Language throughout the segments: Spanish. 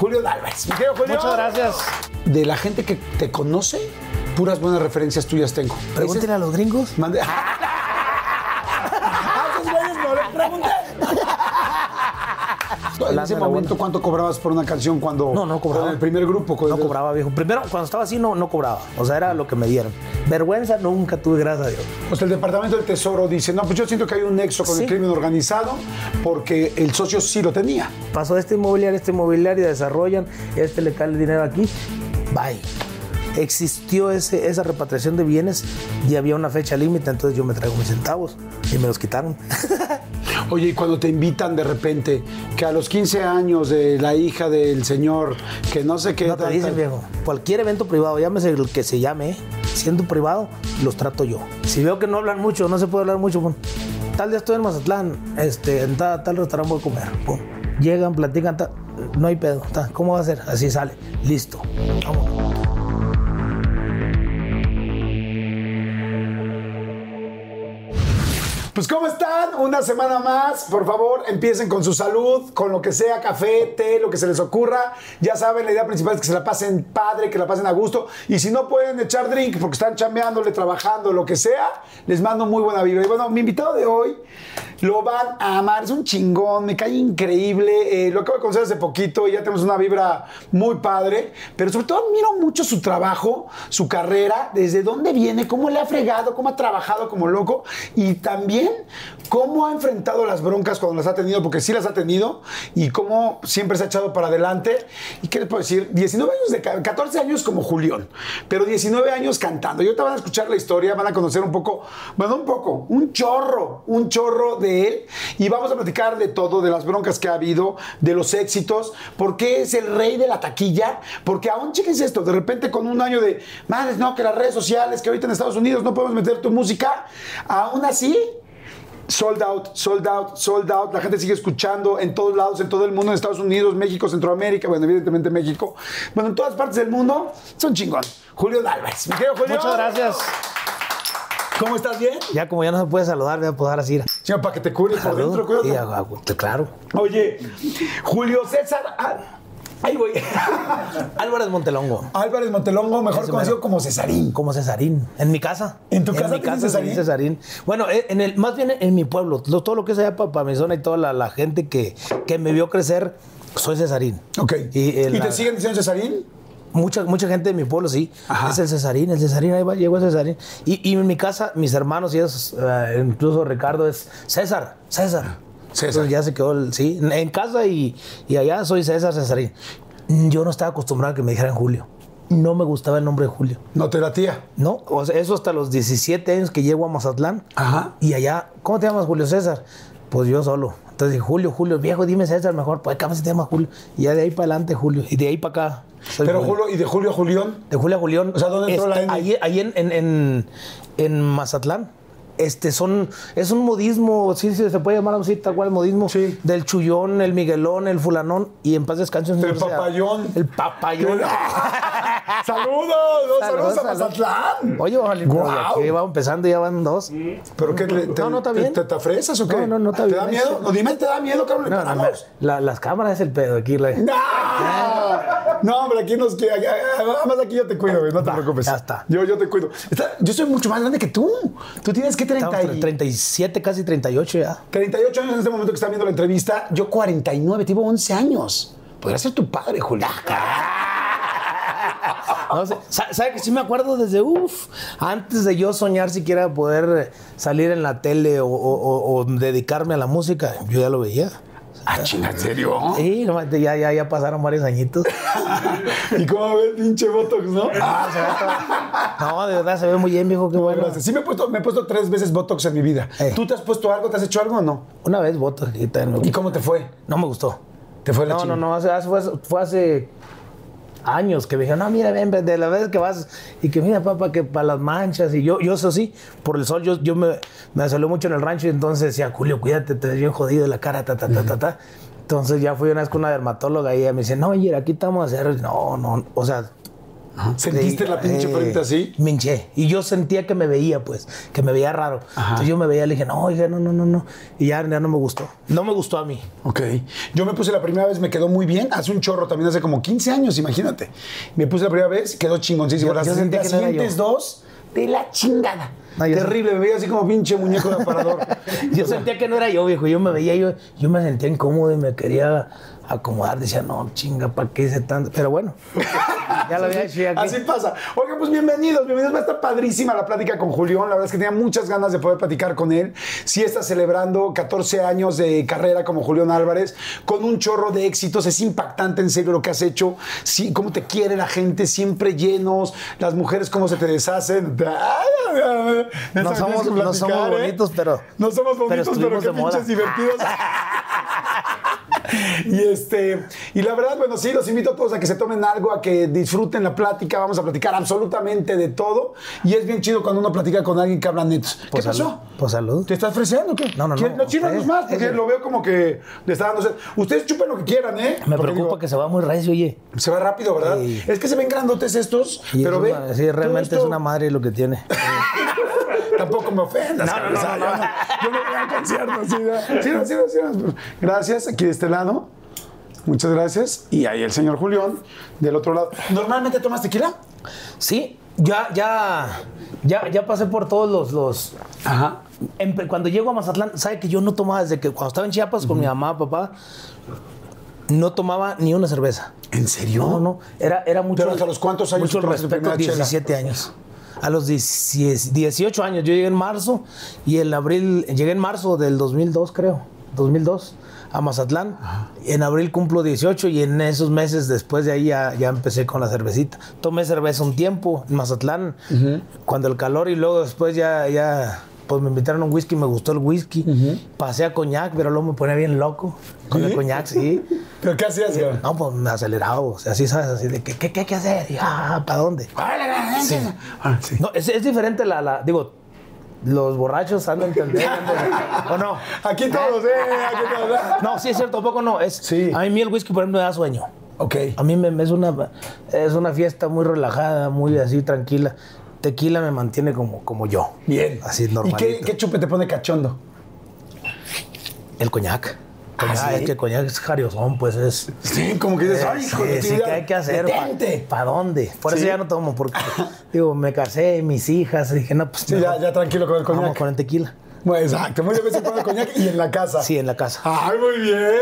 Julio Álvarez. Julio. Muchas gracias. De la gente que te conoce, puras buenas referencias tuyas tengo. Pregúntele a los gringos. Mande. Ah, esos güeyes no le pregunté. En ese momento. ¿cuánto cobrabas por una canción cuando No, no cobraba. el primer grupo? No el- cobraba, viejo. Primero, cuando estaba así, no, no cobraba. O sea, era lo que me dieron. Vergüenza nunca tuve, gracias a Dios. O sea, el Departamento del Tesoro dice, no, pues yo siento que hay un nexo con el crimen organizado porque el socio sí lo tenía. Pasó este inmobiliario, este inmobiliario, desarrollan, este le cae el dinero aquí, bye. Existió ese, esa repatriación de bienes y había una fecha límite, entonces yo me traigo mis centavos y me los quitaron. Oye, y cuando te invitan de repente que a los 15 años de la hija del señor, que no sé qué... No te tal, dicen, tal- viejo. Cualquier evento privado, llámese el que se llame, siendo privado, los trato yo. Si veo que no hablan mucho, no se puede hablar mucho, pum, tal día estoy en Mazatlán, este, en tal, tal restaurante voy a comer. pum. Llegan, platican, tal, no hay pedo. tal, ¿Cómo va a ser? Así sale. Listo. Vámonos. Pues ¿cómo están? Una semana más. Por favor, empiecen con su salud, con lo que sea, café, té, lo que se les ocurra. Ya saben, la idea principal es que se la pasen padre, que la pasen a gusto. Y si no pueden echar drink porque están chambeándole, trabajando, lo que sea, les mando muy buena vibra. Y bueno, mi invitado de hoy lo van a amar. Es un chingón, me cae increíble. Eh, lo acabo de conocer hace poquito y ya tenemos una vibra muy padre. Pero sobre todo admiro mucho su trabajo, su carrera, desde dónde viene, cómo le ha fregado, cómo ha trabajado como loco y también cómo ha enfrentado las broncas cuando las ha tenido, porque sí las ha tenido, y cómo siempre se ha echado para adelante. ¿Y qué les puedo decir? 19 años de ca- 14 años como Julián, pero 19 años cantando. Y ahorita van a escuchar la historia, van a conocer un poco, bueno, un poco, un chorro, un chorro de él. Y vamos a platicar de todo, de las broncas que ha habido, de los éxitos, porque es el rey de la taquilla, porque aún chéquense esto, de repente con un año de, madres, no, que las redes sociales, que ahorita en Estados Unidos no podemos meter tu música, aún así sold out, sold out, sold out. La gente sigue escuchando en todos lados, en todo el mundo, en Estados Unidos, México, Centroamérica, bueno, evidentemente México. Bueno, en todas partes del mundo, son chingón. Julio Álvarez. Mi querido Julio. Muchas gracias. ¿Cómo estás? ¿Bien? Ya como ya no se puede saludar, voy a poder así. Señor, para que te cures por dentro, claro. Oye, Julio César. ah, Ahí voy. Álvarez Montelongo. Álvarez Montelongo, mejor Ese conocido mero. como Cesarín. Como Cesarín. En mi casa. ¿En tu casa mi tienes casa Cesarín? Cesarín. Bueno, eh, en el, más bien en mi pueblo. Lo- todo lo que es allá para, mi zona y toda la, la gente que, que me vio crecer, soy Cesarín. Ok. Y, eh, ¿Y la- te siguen diciendo Cesarín? Mucha, mucha gente de mi pueblo, sí. Ajá. Es el Cesarín, el Cesarín, ahí va, llegó el Cesarín. Y, y en mi casa, mis hermanos y ellos, eh, incluso Ricardo, es César, César. César. Entonces ya se quedó, el, sí. En casa y, y allá soy César Cesarín. Yo no estaba acostumbrado a que me dijeran Julio. No me gustaba el nombre de Julio. No te latía. No, o sea, eso hasta los 17 años que llego a Mazatlán. Ajá. Y allá, ¿cómo te llamas, Julio César? Pues yo solo. Entonces Julio, Julio, viejo, dime César mejor. Pues acá se llama Julio. Y ya de ahí para adelante, Julio. Y de ahí para acá. Pero Julio, ¿y de Julio a Julián? de Julio a Julián. O sea, ¿dónde entró la Este, N? Ahí, ahí en, en, en, en Mazatlán. Este son, es un modismo, sí, sí, se puede llamar así, tal cual modismo. Sí. Del chullón, el miguelón, el fulanón y en paz descanse. El papayón. El papayón. ¡Saludos! ¡Dos saludos, a saludos. Mazatlán! Oye, vale, Guau. aquí va empezando, ya van dos. ¿Pero qué? Te, No, no, está bien. ¿Te, te afresas o qué? No, no, no está ¿Te bien. da miedo? No, dime, ¿te da miedo, cabrón? ¿Le No, no, la- las cámaras es el pedo aquí. la- ¡No! No, hombre, aquí nos queda. Además, aquí yo te cuido, güey, no te Va, preocupes. ya está. Yo, yo te cuido. Está- yo soy mucho más grande que tú. Tú tienes que 30 Estamos y- 37, casi 38 ya. 38 años en este momento que están viendo la entrevista. Yo 49, tengo 11 años. Podría ser tu padre, Julio. No ¿Sabe que sí me acuerdo desde, uff, antes de yo soñar siquiera poder salir en la tele o- o- o dedicarme a la música? Yo ya lo veía. Ah, chinga, ¿en serio? Sí, ya, ya, ya pasaron varios añitos. ¿Y cómo ve el pinche Botox, no? Ah, se ve todo- No, de verdad se ve muy bien, viejo, qué bueno. Gracias. Sí, me he, puesto, me he puesto tres veces Botox en mi vida. Eh. ¿Tú te has puesto algo? ¿Te has hecho algo o no? Una vez voto y también me- ¿Y cómo te fue? no me gustó. ¿Te fue la No, no, no, hace- hace- fue, fue hace años que me dijeron, no, mira, ven, de la vez que vas y que mira, papá, que para las manchas y yo, yo eso sí, por el sol, yo, yo me, me salió mucho en el rancho y entonces decía, Julio, cuídate, te ves bien jodido de la cara, ta, ta, ta, ta, ta. Entonces ya fui una vez con una dermatóloga y ella me dice, no, oye, aquí te vamos a hacer, no, no, o sea, ¿Sentiste la pinche frente así? Me hinché. Y yo sentía que me veía, pues, que me veía raro. Entonces yo me veía, le dije, no, oiga, no, no, no, no. Y ya, ya no me gustó. No me gustó a mí. Ok. Yo me puse la primera vez, me quedó muy bien. Hace un chorro también, hace como 15 años, imagínate. Me puse la primera vez, quedó chingoncísimo. Yo- Las yo sentí las que siguientes dos, de la chingada. No, Terrible, me veía así como pinche muñeco de aparador. Yo sentía que no era yo, viejo. Yo me veía, yo, yo me sentía incómodo y me quería acomodar. Decía, no, chinga, ¿para qué hice tanto? Pero bueno, ya lo había hecho. ya que- Así pasa. Oigan, pues bienvenidos, bienvenidos. Va a estar padrísima la plática con Julián. La verdad es que tenía muchas ganas de poder platicar con él. Sí está celebrando 14 años de carrera como Julián Álvarez, con un chorro de éxitos. Es impactante, en serio, lo que has hecho. Sí, cómo te quiere la gente, siempre llenos. Las mujeres, cómo se te deshacen. No somos- no ¿eh? bonitos, pero- No somos pero bonitos, pero, qué moda. pinches divertidos. Y este, y la verdad, bueno, sí, los invito a todos a que se tomen algo, a que disfruten la plática. Vamos a platicar absolutamente de todo. Y es bien chido cuando uno platica con alguien que habla netos. ¿Qué Pues pasó? salud. Pues salud. ¿Te estás ofreciendo o qué? No, no, no. ¿Quieres- No, Usted, más, porque lo veo como que le está dando. Ustedes chupen lo que quieran, ¿eh? Me Porque preocupa digo, que se va muy recio, oye. Se va rápido, ¿verdad? Sí. Es que se ven grandotes estos, Y pero ve. sí, realmente es una madre lo que tiene. Tampoco me ofendas. No, no, no, o sea, no. Yo no, yo no voy a conciertos. Sí, no. Sí, no, sí, no, sí, no. Gracias, aquí de este lado. Muchas gracias. Y ahí el señor Julián, del otro lado. ¿Normalmente tomas tequila? Sí, ya, ya, ya, ya pasé por todos los, los, Ajá. Empe- Cuando llego a Mazatlán, sabe que yo no tomaba desde que cuando estaba en Chiapas con mi mamá, papá, no tomaba ni una cerveza. ¿En serio? No, no, era, era mucho. ¿Pero hasta los cuántos años Mucho respeto, primera chela? 17 años. A los 10 18 años, yo llegué en marzo y en abril, llegué en marzo del 2002, creo, 2002, a Mazatlán. En abril cumplo 18 y en esos meses después de ahí ya, ya empecé con la cervecita. Tomé cerveza un tiempo en Mazatlán, cuando el calor y luego después ya, ya pues me invitaron a un whisky, me gustó el whisky. Pasé a coñac, pero luego me ponía bien loco con el ¿Sí? coñac, sí. ¿Pero qué hacías? güey? No, pues me acelerado, o sea, así sabes, así de que, ¿qué, qué hay que hacer? Y, ah, ¿para dónde? Sí. Ah, sí. No, es, es diferente la, la- digo, los borrachos andan entendiendo, ¿o no? Aquí todos, ¿eh? Aquí todos. No, sí es cierto, tampoco no, es, Sí. a mí el whisky, por ejemplo, me da sueño. Ok. A mí me, me es, una, es una fiesta muy relajada, muy así, tranquila. Tequila me mantiene como, como yo. Bien. Así ¿Y normalito. qué, qué chupe te pone cachondo? El coñac. ¿sí? Es que coñac es jariosón, pues es... Sí, como que dices, Eh, ay, hijo sí, sí, ¿qué hay que hacer? ¿Para dónde? Por eso ya no tomo, porque, digo, me casé, mis hijas, dije, no, pues Sí, ya, ya tranquilo con el vamos coñac. con el tequila. Bueno, exacto, muy de vez en cuando coñac y en la casa. Sí, en la casa. Ay, muy bien.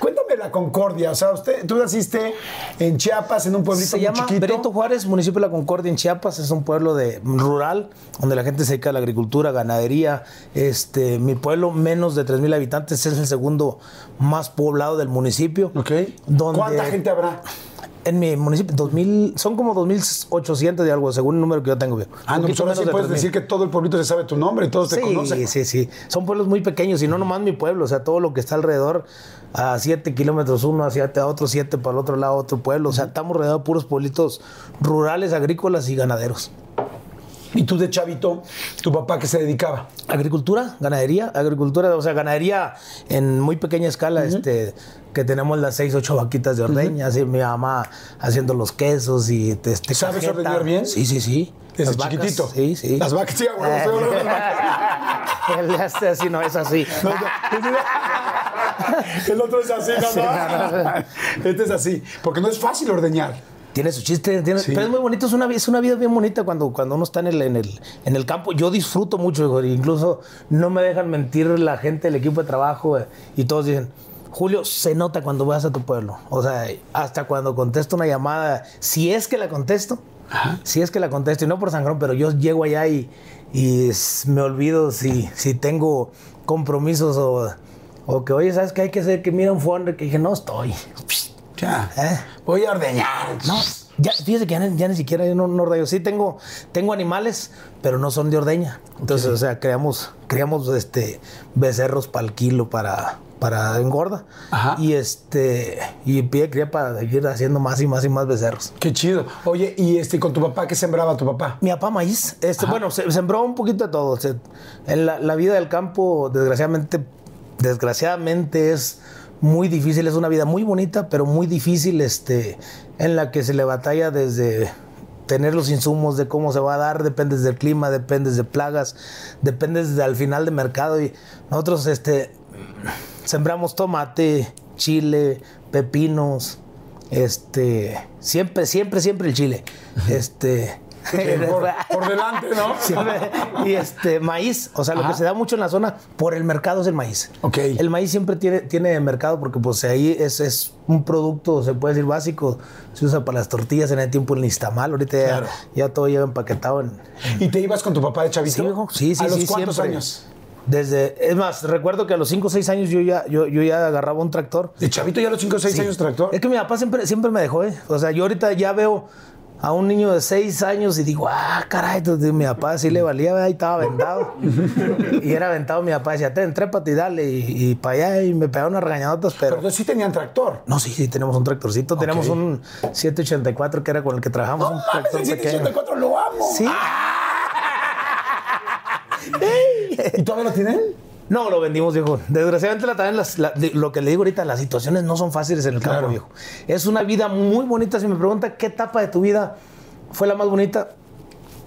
Cuéntame la Concordia. O sea, usted, tú naciste en Chiapas, en un pueblito Se muy llama chiquito. Benito Juárez, municipio de La Concordia, en Chiapas. Es un pueblo de, rural donde la gente se dedica a la agricultura, ganadería. Este, mi pueblo, menos de 3.000 habitantes, es el segundo más poblado del municipio. Ok. Donde- ¿Cuánta gente habrá? En mi municipio, 2000, son como 2.800 de algo, según el número que yo tengo. Ah, no, pues ahora sí puedes decir que todo el pueblito se sabe tu nombre y todos te Sí, conocen. sí, sí. Son pueblos muy pequeños y no nomás mi pueblo, o sea, todo lo que está alrededor, a 7 kilómetros uno, hacia otro 7 para el otro lado, otro pueblo. O sea, estamos rodeados de puros pueblitos rurales, agrícolas y ganaderos. Y tú de chavito, tu papá que se dedicaba. Agricultura, ganadería, agricultura, o sea, ganadería en muy pequeña escala, este, que tenemos las seis, ocho vaquitas de ordeña, así mi mamá haciendo los quesos y este, ¿Sabes cajeta. ordeñar bien? Sí, sí, sí. Desde Las vacas, chiquitito. Sí, sí. Las vacas, sí, a hablando de las vacas. Él hace así, no es así. El otro es así, Sí. Este es así. Porque no es fácil ordeñar. Tiene su chiste, tiene- Sí. pero es muy bonito, es una, es una vida bien bonita cuando, cuando uno está en el, en, el, en el campo. Yo disfruto mucho, hijo, incluso no me dejan mentir la gente del equipo de trabajo eh, y todos dicen, Julio, se nota cuando vas a tu pueblo. O sea, hasta cuando contesto una llamada, si es que la contesto, si es que la contesto, y no por sangrón, pero yo llego allá y, me olvido si, si tengo compromisos o, o que, oye, ¿sabes qué hay que hacer? Que mira un fondo que dije, no estoy. Ya. ¿Eh? Voy a ordeñar. No, ya, fíjese que ya, ni- ya ni siquiera yo no, no ordeno. Sí tengo, tengo animales, pero no son de ordeña. Entonces, o sea, creamos, creamos este becerros para el kilo para, para engorda. Ajá. Y este, y pide cría para seguir haciendo más y más y más becerros. Qué chido. Oye, y este con tu papá, ¿qué sembraba tu papá? Mi papá maíz, este, bueno, se, sembró un poquito de todo. Se- en la, la vida del campo, desgraciadamente, desgraciadamente es muy difícil, es una vida muy bonita, pero muy difícil, este, en la que se le batalla desde tener los insumos de cómo se va a dar, depende del clima, depende de plagas, depende de al final de mercado y nosotros este sembramos tomate, chile, pepinos, este, siempre, siempre, siempre el chile. Este, por, por delante, ¿no? siempre- y este, maíz, o sea, lo que se da mucho en la zona por el mercado es el maíz. Ok. El maíz siempre tiene, tiene mercado porque pues ahí es, es un producto, se puede decir básico, se usa para las tortillas en el tiempo el nistamal, ahorita ya- Claro. ya, todo lleva empaquetado en... ¿Y te ibas con tu papá de chavito? Sí, sí, sí, ¿A los sí, cuántos siempre. años? Desde, es más, recuerdo que a los 5 o 6 años yo ya, yo, yo ya agarraba un tractor. ¿De chavito ya a los 5 o 6 Sí. años tractor? Es que mi papá siempre, siempre me dejó, ¿eh? O sea, yo ahorita ya veo a un niño de 6 años y digo, ah, caray, entonces mi papá sí le valía, ahí estaba vendado. y era aventado mi papá, decía, ten, trépate y dale, y, y para allá, y me pegaron unas regañadotas, Pero pero... sí tenían tractor. No, sí, sí, tenemos un tractorcito. Tenemos un 784 que era con el que trabajamos, un ¡No tractor el pequeño. 184 lo amo! Sí. ¿Y todavía lo tienen? No, lo vendimos, viejo. Desgraciadamente, la, también las- la- lo que le digo ahorita, las situaciones no son fáciles en el campo, Claro. viejo. Es una vida muy bonita. Si me pregunta qué etapa de tu vida fue la más bonita,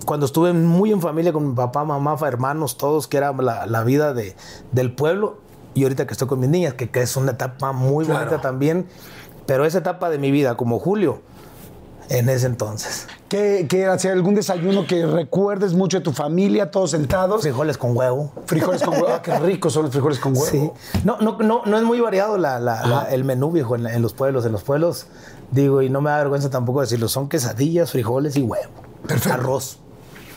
cuando estuve muy en familia con mi papá, mamá, hermanos, todos, que era la, la vida de, del pueblo. Y ahorita que estoy con mis niñas, que, que es una etapa muy Claro. bonita también. Pero esa etapa de mi vida, como Julio, en ese entonces. ¿Qué, qué hay algún desayuno que recuerdes mucho de tu familia, todos sentados. Frijoles con huevo. Frijoles con huevo. Ah, qué ricos son los frijoles con huevo. Sí. No, no, no, no es muy variado la- la- la- el menú, viejo, en, en los pueblos. En los pueblos, digo, y no me da vergüenza tampoco decirlo, son quesadillas, frijoles y huevo. Perfecto. Arroz.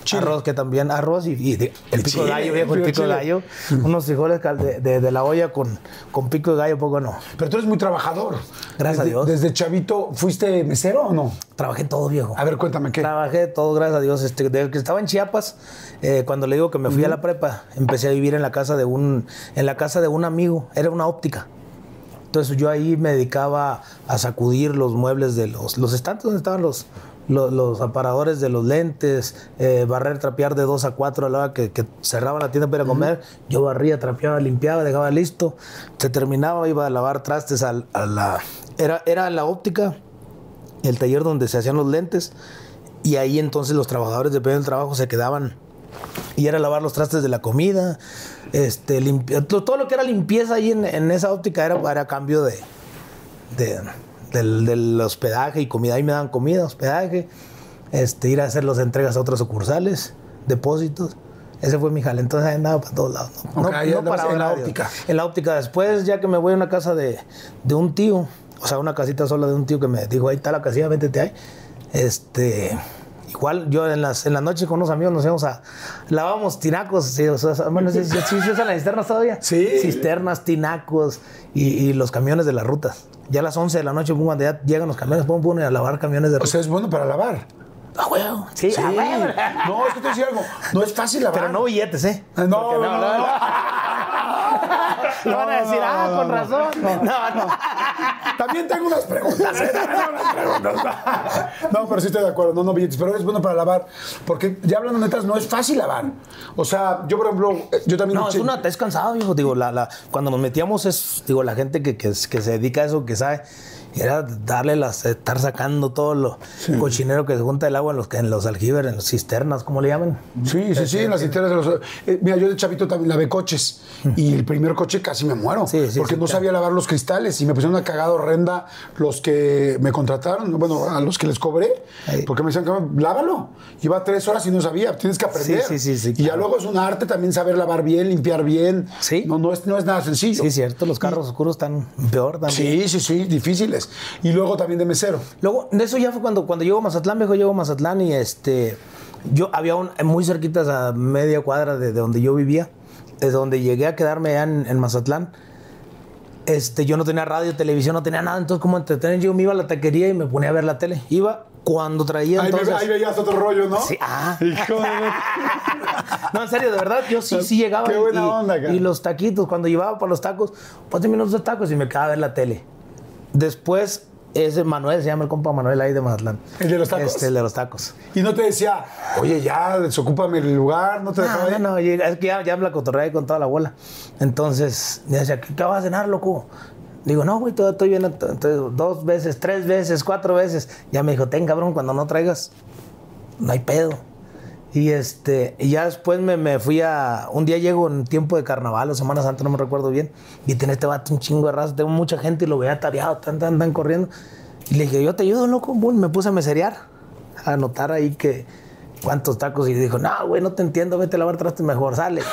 Chile. Arroz que también, arroz y, y de- el pico de gallo, viejo, el pico de gallo. Unos frijoles de, de- de la olla con, con pico de gallo, poco no. Pero tú eres muy trabajador. Gracias a Dios. ¿Desde chavito fuiste mesero o no? Trabajé todo, viejo. A ver, cuéntame qué. Trabajé todo, gracias a Dios. Este, desde que estaba en Chiapas, eh, cuando le digo que me fui a la prepa, empecé a vivir en la casa de un, en la casa de un amigo. Era una óptica. Entonces yo ahí me dedicaba a sacudir los muebles de los, los estantes donde estaban los, los, los aparadores de los lentes, eh, barrer, trapear de 2 a 4 a la hora que, que cerraban la tienda para ir a comer. Yo barría, trapeaba, limpiaba, dejaba listo. Se terminaba, iba a lavar trastes a la... Era, era la óptica, el taller donde se hacían los lentes. Y ahí entonces los trabajadores, dependiendo del trabajo, se quedaban y era lavar los trastes de la comida, este, todo lo que era limpieza ahí en, en esa óptica era para cambio de, de- del, del hospedaje y comida. Ahí me daban comida, hospedaje, este, ir a hacer las entregas a otras sucursales, depósitos. Ese fue mi jale. Entonces andaba para todos lados. No, Ok, No- no paraba en la óptica. En la óptica. Después, ya que me voy a una casa de, de un tío, o sea, una casita sola de un tío que me dijo, ahí está la casilla, véntete ahí. Este, igual yo en las, en las noches con unos amigos nos íbamos a, lavábamos tinacos, sí, o sea, bueno, se usan las cisternas todavía. Sí. Cisternas, tinacos y, y los camiones de las rutas. Ya a las 11 de la noche, cuando ya llegan los camiones, pum, pum, y a lavar camiones de O ruta. sea, es bueno para lavar. ¡A huevo! Sí, Sí. a huevo. No, es que te voy a decir algo. No es fácil lavar. Pero no billetes, ¿eh? Ah, No, Porque no, no, no. Le van a decir, No, ah, no, con no. razón. No, no. También tengo unas preguntas. ¿eh? También tengo unas preguntas. No, pero sí estoy de acuerdo. No, no billetes. Pero es bueno para lavar. Porque ya hablando netas, no es fácil lavar. O sea, yo, por ejemplo, yo también. No, es una, es cansado, hijo. Digo, la, la, cuando nos metíamos es, digo, la gente que, que, que se dedica a eso, que sabe, era darle las, estar sacando todo lo cochinero que se junta el agua en los, en los aljibes, en las cisternas, ¿cómo le llaman? Sí, sí, sí, en las cisternas de los. eh, mira, yo de chavito también lavé coches. Y el primer coche casi me muero. Sí, sí, porque sí, no sabía lavar los cristales. Y me pusieron una cagada horrenda los que me contrataron. Bueno, a los que les cobré. Porque me decían, "Cabrón, lávalo. Iba tres horas y no sabía. Tienes que aprender. Sí, sí, sí, sí, Y ya luego es un arte también saber lavar bien, limpiar bien. Sí. No, no, es, no es nada sencillo. Sí, cierto, los carros oscuros están peor también. Sí, sí, sí, difíciles. Y luego también de mesero. Luego, de eso ya fue cuando, cuando llego a Mazatlán, viejo, llego a Mazatlán y este, yo había un, muy cerquitas a media cuadra de, de donde yo vivía, desde donde llegué a quedarme allá en, en Mazatlán. Este, yo no tenía radio, televisión, no tenía nada, entonces como entretener, yo me iba a la taquería y me ponía a ver la tele. Iba cuando traía Ahí, entonces... ahí veías otro rollo, ¿no? Sí, ah. Hijo de... No, en serio, de verdad, yo sí, sí llegaba. Qué buena y, onda, cara. y los taquitos, cuando llevaba para los tacos, ponte minutos de tacos y me quedaba a ver la tele. Después, ese Manuel, se llama el compa Manuel ahí de Mazatlán. ¿El de los tacos? Este, el de los tacos. Y no te decía, oye, ya, desocúpame el lugar, no te dejaba No, no, es que ya, ya me la cotorreé con toda la bola. Entonces, me decía, ¿qué, qué vas a cenar, loco? Digo, no, güey, todavía estoy bien. Entonces, dos veces, tres veces, cuatro veces. Ya me dijo, ten, cabrón, cuando no traigas, no hay pedo. Y este, y ya después me, me fui a. Un día llego en tiempo de carnaval o Semana Santa, no me recuerdo bien. Y tiene este vato un chingo de raza. Tengo mucha gente y lo veía tareado, tan, tan, tan corriendo. Y le dije, yo te ayudo, loco. Boom, me puse a meserear, a anotar ahí que cuántos tacos. Y dijo, no, güey, no te entiendo, vete a lavar trastes mejor, sale.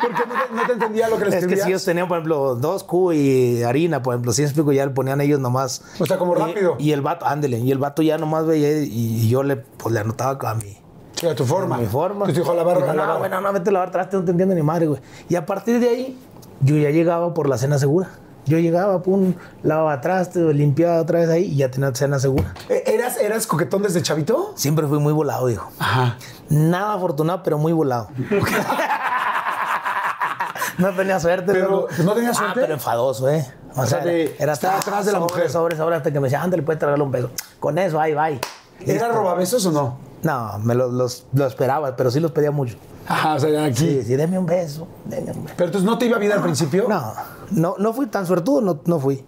Porque no te, no te entendía lo que les Es que si ellos tenían, por ejemplo, dos Q y harina, por ejemplo, si explico, ya le ponían ellos nomás. O sea, como Y- rápido. Y, el vato, ándele, y el vato ya nomás veía y, y yo le, pues, le anotaba a mí. A tu forma. Mi forma. Entonces dijo a lavar, lavar. no, bueno, no, vete a lavar traste, no te entiendo ni madre, güey. Y a partir de ahí, yo ya llegaba por la cena segura. Yo llegaba, pum, lavaba traste, limpiaba otra vez ahí y ya tenía cena segura. Eh, ¿Eras, ¿Eras coquetón desde chavito? Siempre fui muy volado, dijo. Ajá. Nada afortunado, pero muy volado. no tenía suerte. Pero. ¿no tenía Ah, suerte? pero enfadoso, ¿eh? O, sea, sea, de era estar atrás de la sobre, mujer. Sobre, sobre, hasta que me decía, ándale, puedes traerle un beso. Con eso, ahí, bye. ¿Era robabesos o no? No, me lo, los, lo esperaba, pero sí los pedía mucho. Ajá, o sea, ya aquí. Sí, sí, deme un beso, deme un beso. Pero entonces no te iba bien al principio. No, no, no fui tan suertudo, no, no fui.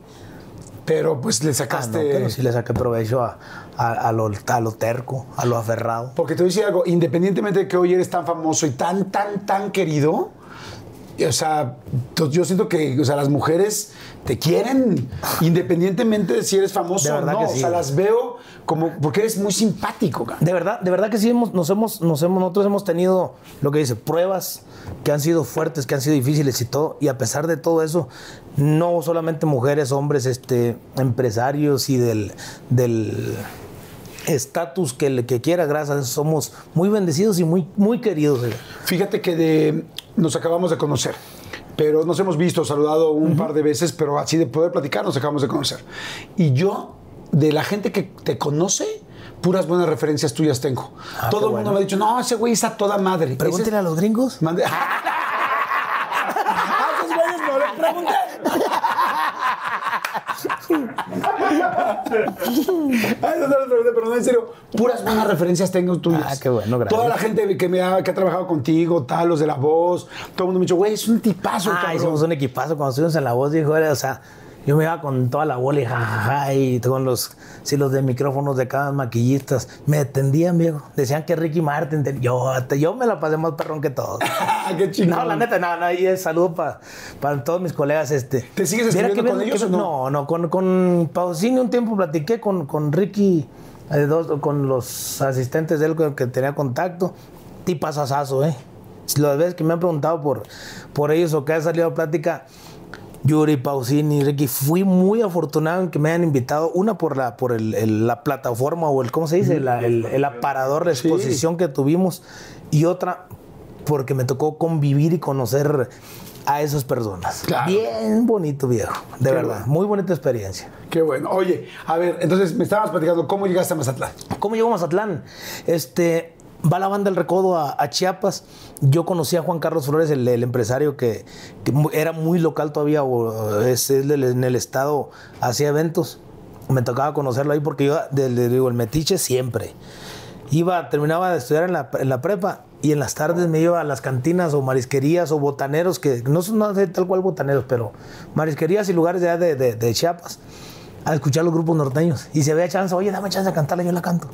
Pero pues le Ah, sacaste. no, pero sí le saqué provecho a, a, a lo, a lo terco, a lo aferrado. Porque te voy a decir algo, independientemente de que hoy eres tan famoso y tan, tan, tan querido, o sea, yo siento que o sea, las mujeres te quieren independientemente de si eres famoso o no. que o sí, sea, las veo como porque eres muy simpático. cara. De verdad, de verdad que sí hemos, nos hemos, nos hemos, nosotros hemos tenido lo que dice, pruebas que han sido fuertes, que han sido difíciles y todo, y a pesar de todo eso, no solamente mujeres, hombres, este, empresarios y del, del estatus que, le- que quiera, gracias somos muy bendecidos y muy, muy queridos. eh. Fíjate que de, nos acabamos de conocer, pero nos hemos visto, saludado un par de veces, pero así de poder platicar nos acabamos de conocer. Y yo, de la gente que te conoce, puras buenas referencias tuyas tengo. Ah, Todo el mundo bueno. me ha dicho, no, ese güey está toda madre. Pregúntele a los gringos. Mande- Ah, no. Ay, no, no pregunté, pero no, en serio, puras buenas referencias tengo tuyas. Ah, qué bueno, gracias. Toda la gente que, me ha, que ha trabajado contigo, tal, los de la voz, todo el mundo me ha dicho, güey, es un tipazo, Ah, cabrón. hicimos un equipazo cuando estuvimos en la voz, dijo, o sea, yo me iba con toda la bola y jajaja, y con los, sí, los de micrófonos de cada maquillistas, me atendían, viejo, decían que Ricky Martin, yo, yo me la pasé más perrón que todos. Qué chingón. No, la neta, no, no, y es saludo para para todos mis colegas. Este. ¿Te sigues escribiendo con ven- ellos que- o no? No, no, con, con Pausini un tiempo platiqué con, con Ricky, eh, dos, con los asistentes de él con que tenía contacto. Tipazazazo, ¿eh? Las veces que me han preguntado por, por ellos o que ha salido a plática, Yuri, Pausini, Ricky, fui muy afortunado en que me hayan invitado, una por la, por el- el- la plataforma o el, ¿cómo se dice? La- el, el aparador de exposición que tuvimos y otra porque me tocó convivir y conocer a esas personas. Claro. Bien bonito, viejo, de Qué verdad, bueno. muy bonita experiencia. Qué bueno. Oye, a ver, entonces me estabas platicando, ¿cómo llegaste a Mazatlán? ¿Cómo llegó a Mazatlán? Este, va la banda El Recodo a, Chiapas. Yo conocí a Juan Carlos Flores, el, empresario que, era muy local todavía, o es, es del- en el estado, hacía eventos. Me tocaba conocerlo ahí porque yo, del- digo, el metiche siempre. Iba, terminaba de estudiar en la, prepa y en las tardes me iba a las cantinas o marisquerías o botaneros, que no son no sé tal cual botaneros, pero marisquerías y lugares de, de Chiapas a escuchar los grupos norteños. Y si había chance, oye, dame chance de cantarla, yo la canto.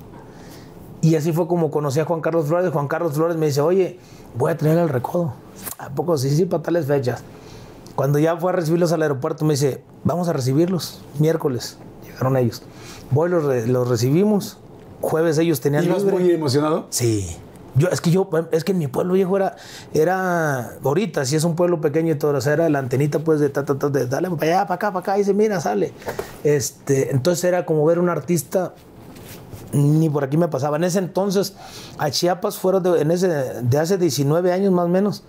Y así fue como conocí a Juan Carlos Flores. Juan Carlos Flores me dice, oye, voy a traer al recodo. ¿A poco? Sí, sí, para tales fechas. Cuando ya fue a recibirlos al aeropuerto, me dice, vamos a recibirlos, miércoles. Llegaron ellos. Voy, los, re- los recibimos. Jueves ellos tenían ¿Ibas muy emocionado? Sí. Yo, es que yo, es que en mi pueblo viejo era, era, ahorita sí es un pueblo pequeño y todo, o sea, era la antenita pues de, ta, ta, ta, de dale para allá, para acá, para acá, y dice, mira, sale. Este, entonces era como ver un artista, ni por aquí me pasaba. En ese entonces, a Chiapas fueron de, en ese, de hace 19 años más o menos,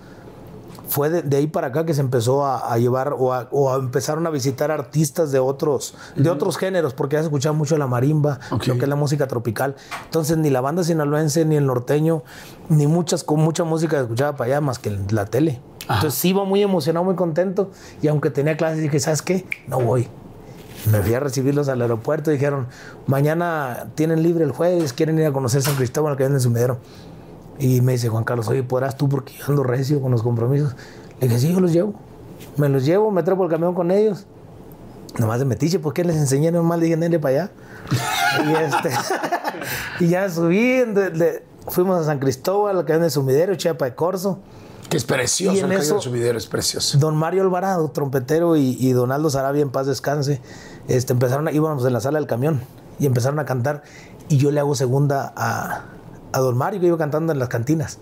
fue de, de ahí para acá que se empezó a, a llevar o, a, o a empezaron a visitar artistas de otros, de otros géneros, porque ya se escuchaba mucho la marimba, lo que es la música tropical. Entonces ni la banda sinaloense, ni el norteño, ni muchas con mucha música se escuchaba para allá más que la tele. Entonces sí iba muy emocionado, muy contento, y aunque tenía clases dije, ¿sabes qué? No voy. Me fui a recibirlos al aeropuerto dijeron, mañana tienen libre el jueves, quieren ir a conocer San Cristóbal que venden sumidero. Y me dice Juan Carlos, oye, ¿podrás tú? Porque yo ando recio con los compromisos. Le dije, sí, yo los llevo. Me los llevo, me trepo el camión con ellos Nomás de metiche, ¿por qué les enseñé? Nomás le dije, nene, para allá. y, este, y ya subí, de- de- fuimos a San Cristóbal, que el sumidero, Chiapa de Corzo. Que es precioso el eso- del subidero, es precioso. Don Mario Alvarado, trompetero, y, y Don Aldo Sarabia, en paz descanse, este, empezaron a, íbamos en la sala del camión y empezaron a cantar. Y yo le hago segunda a, a Don Mario, que iba cantando en las cantinas.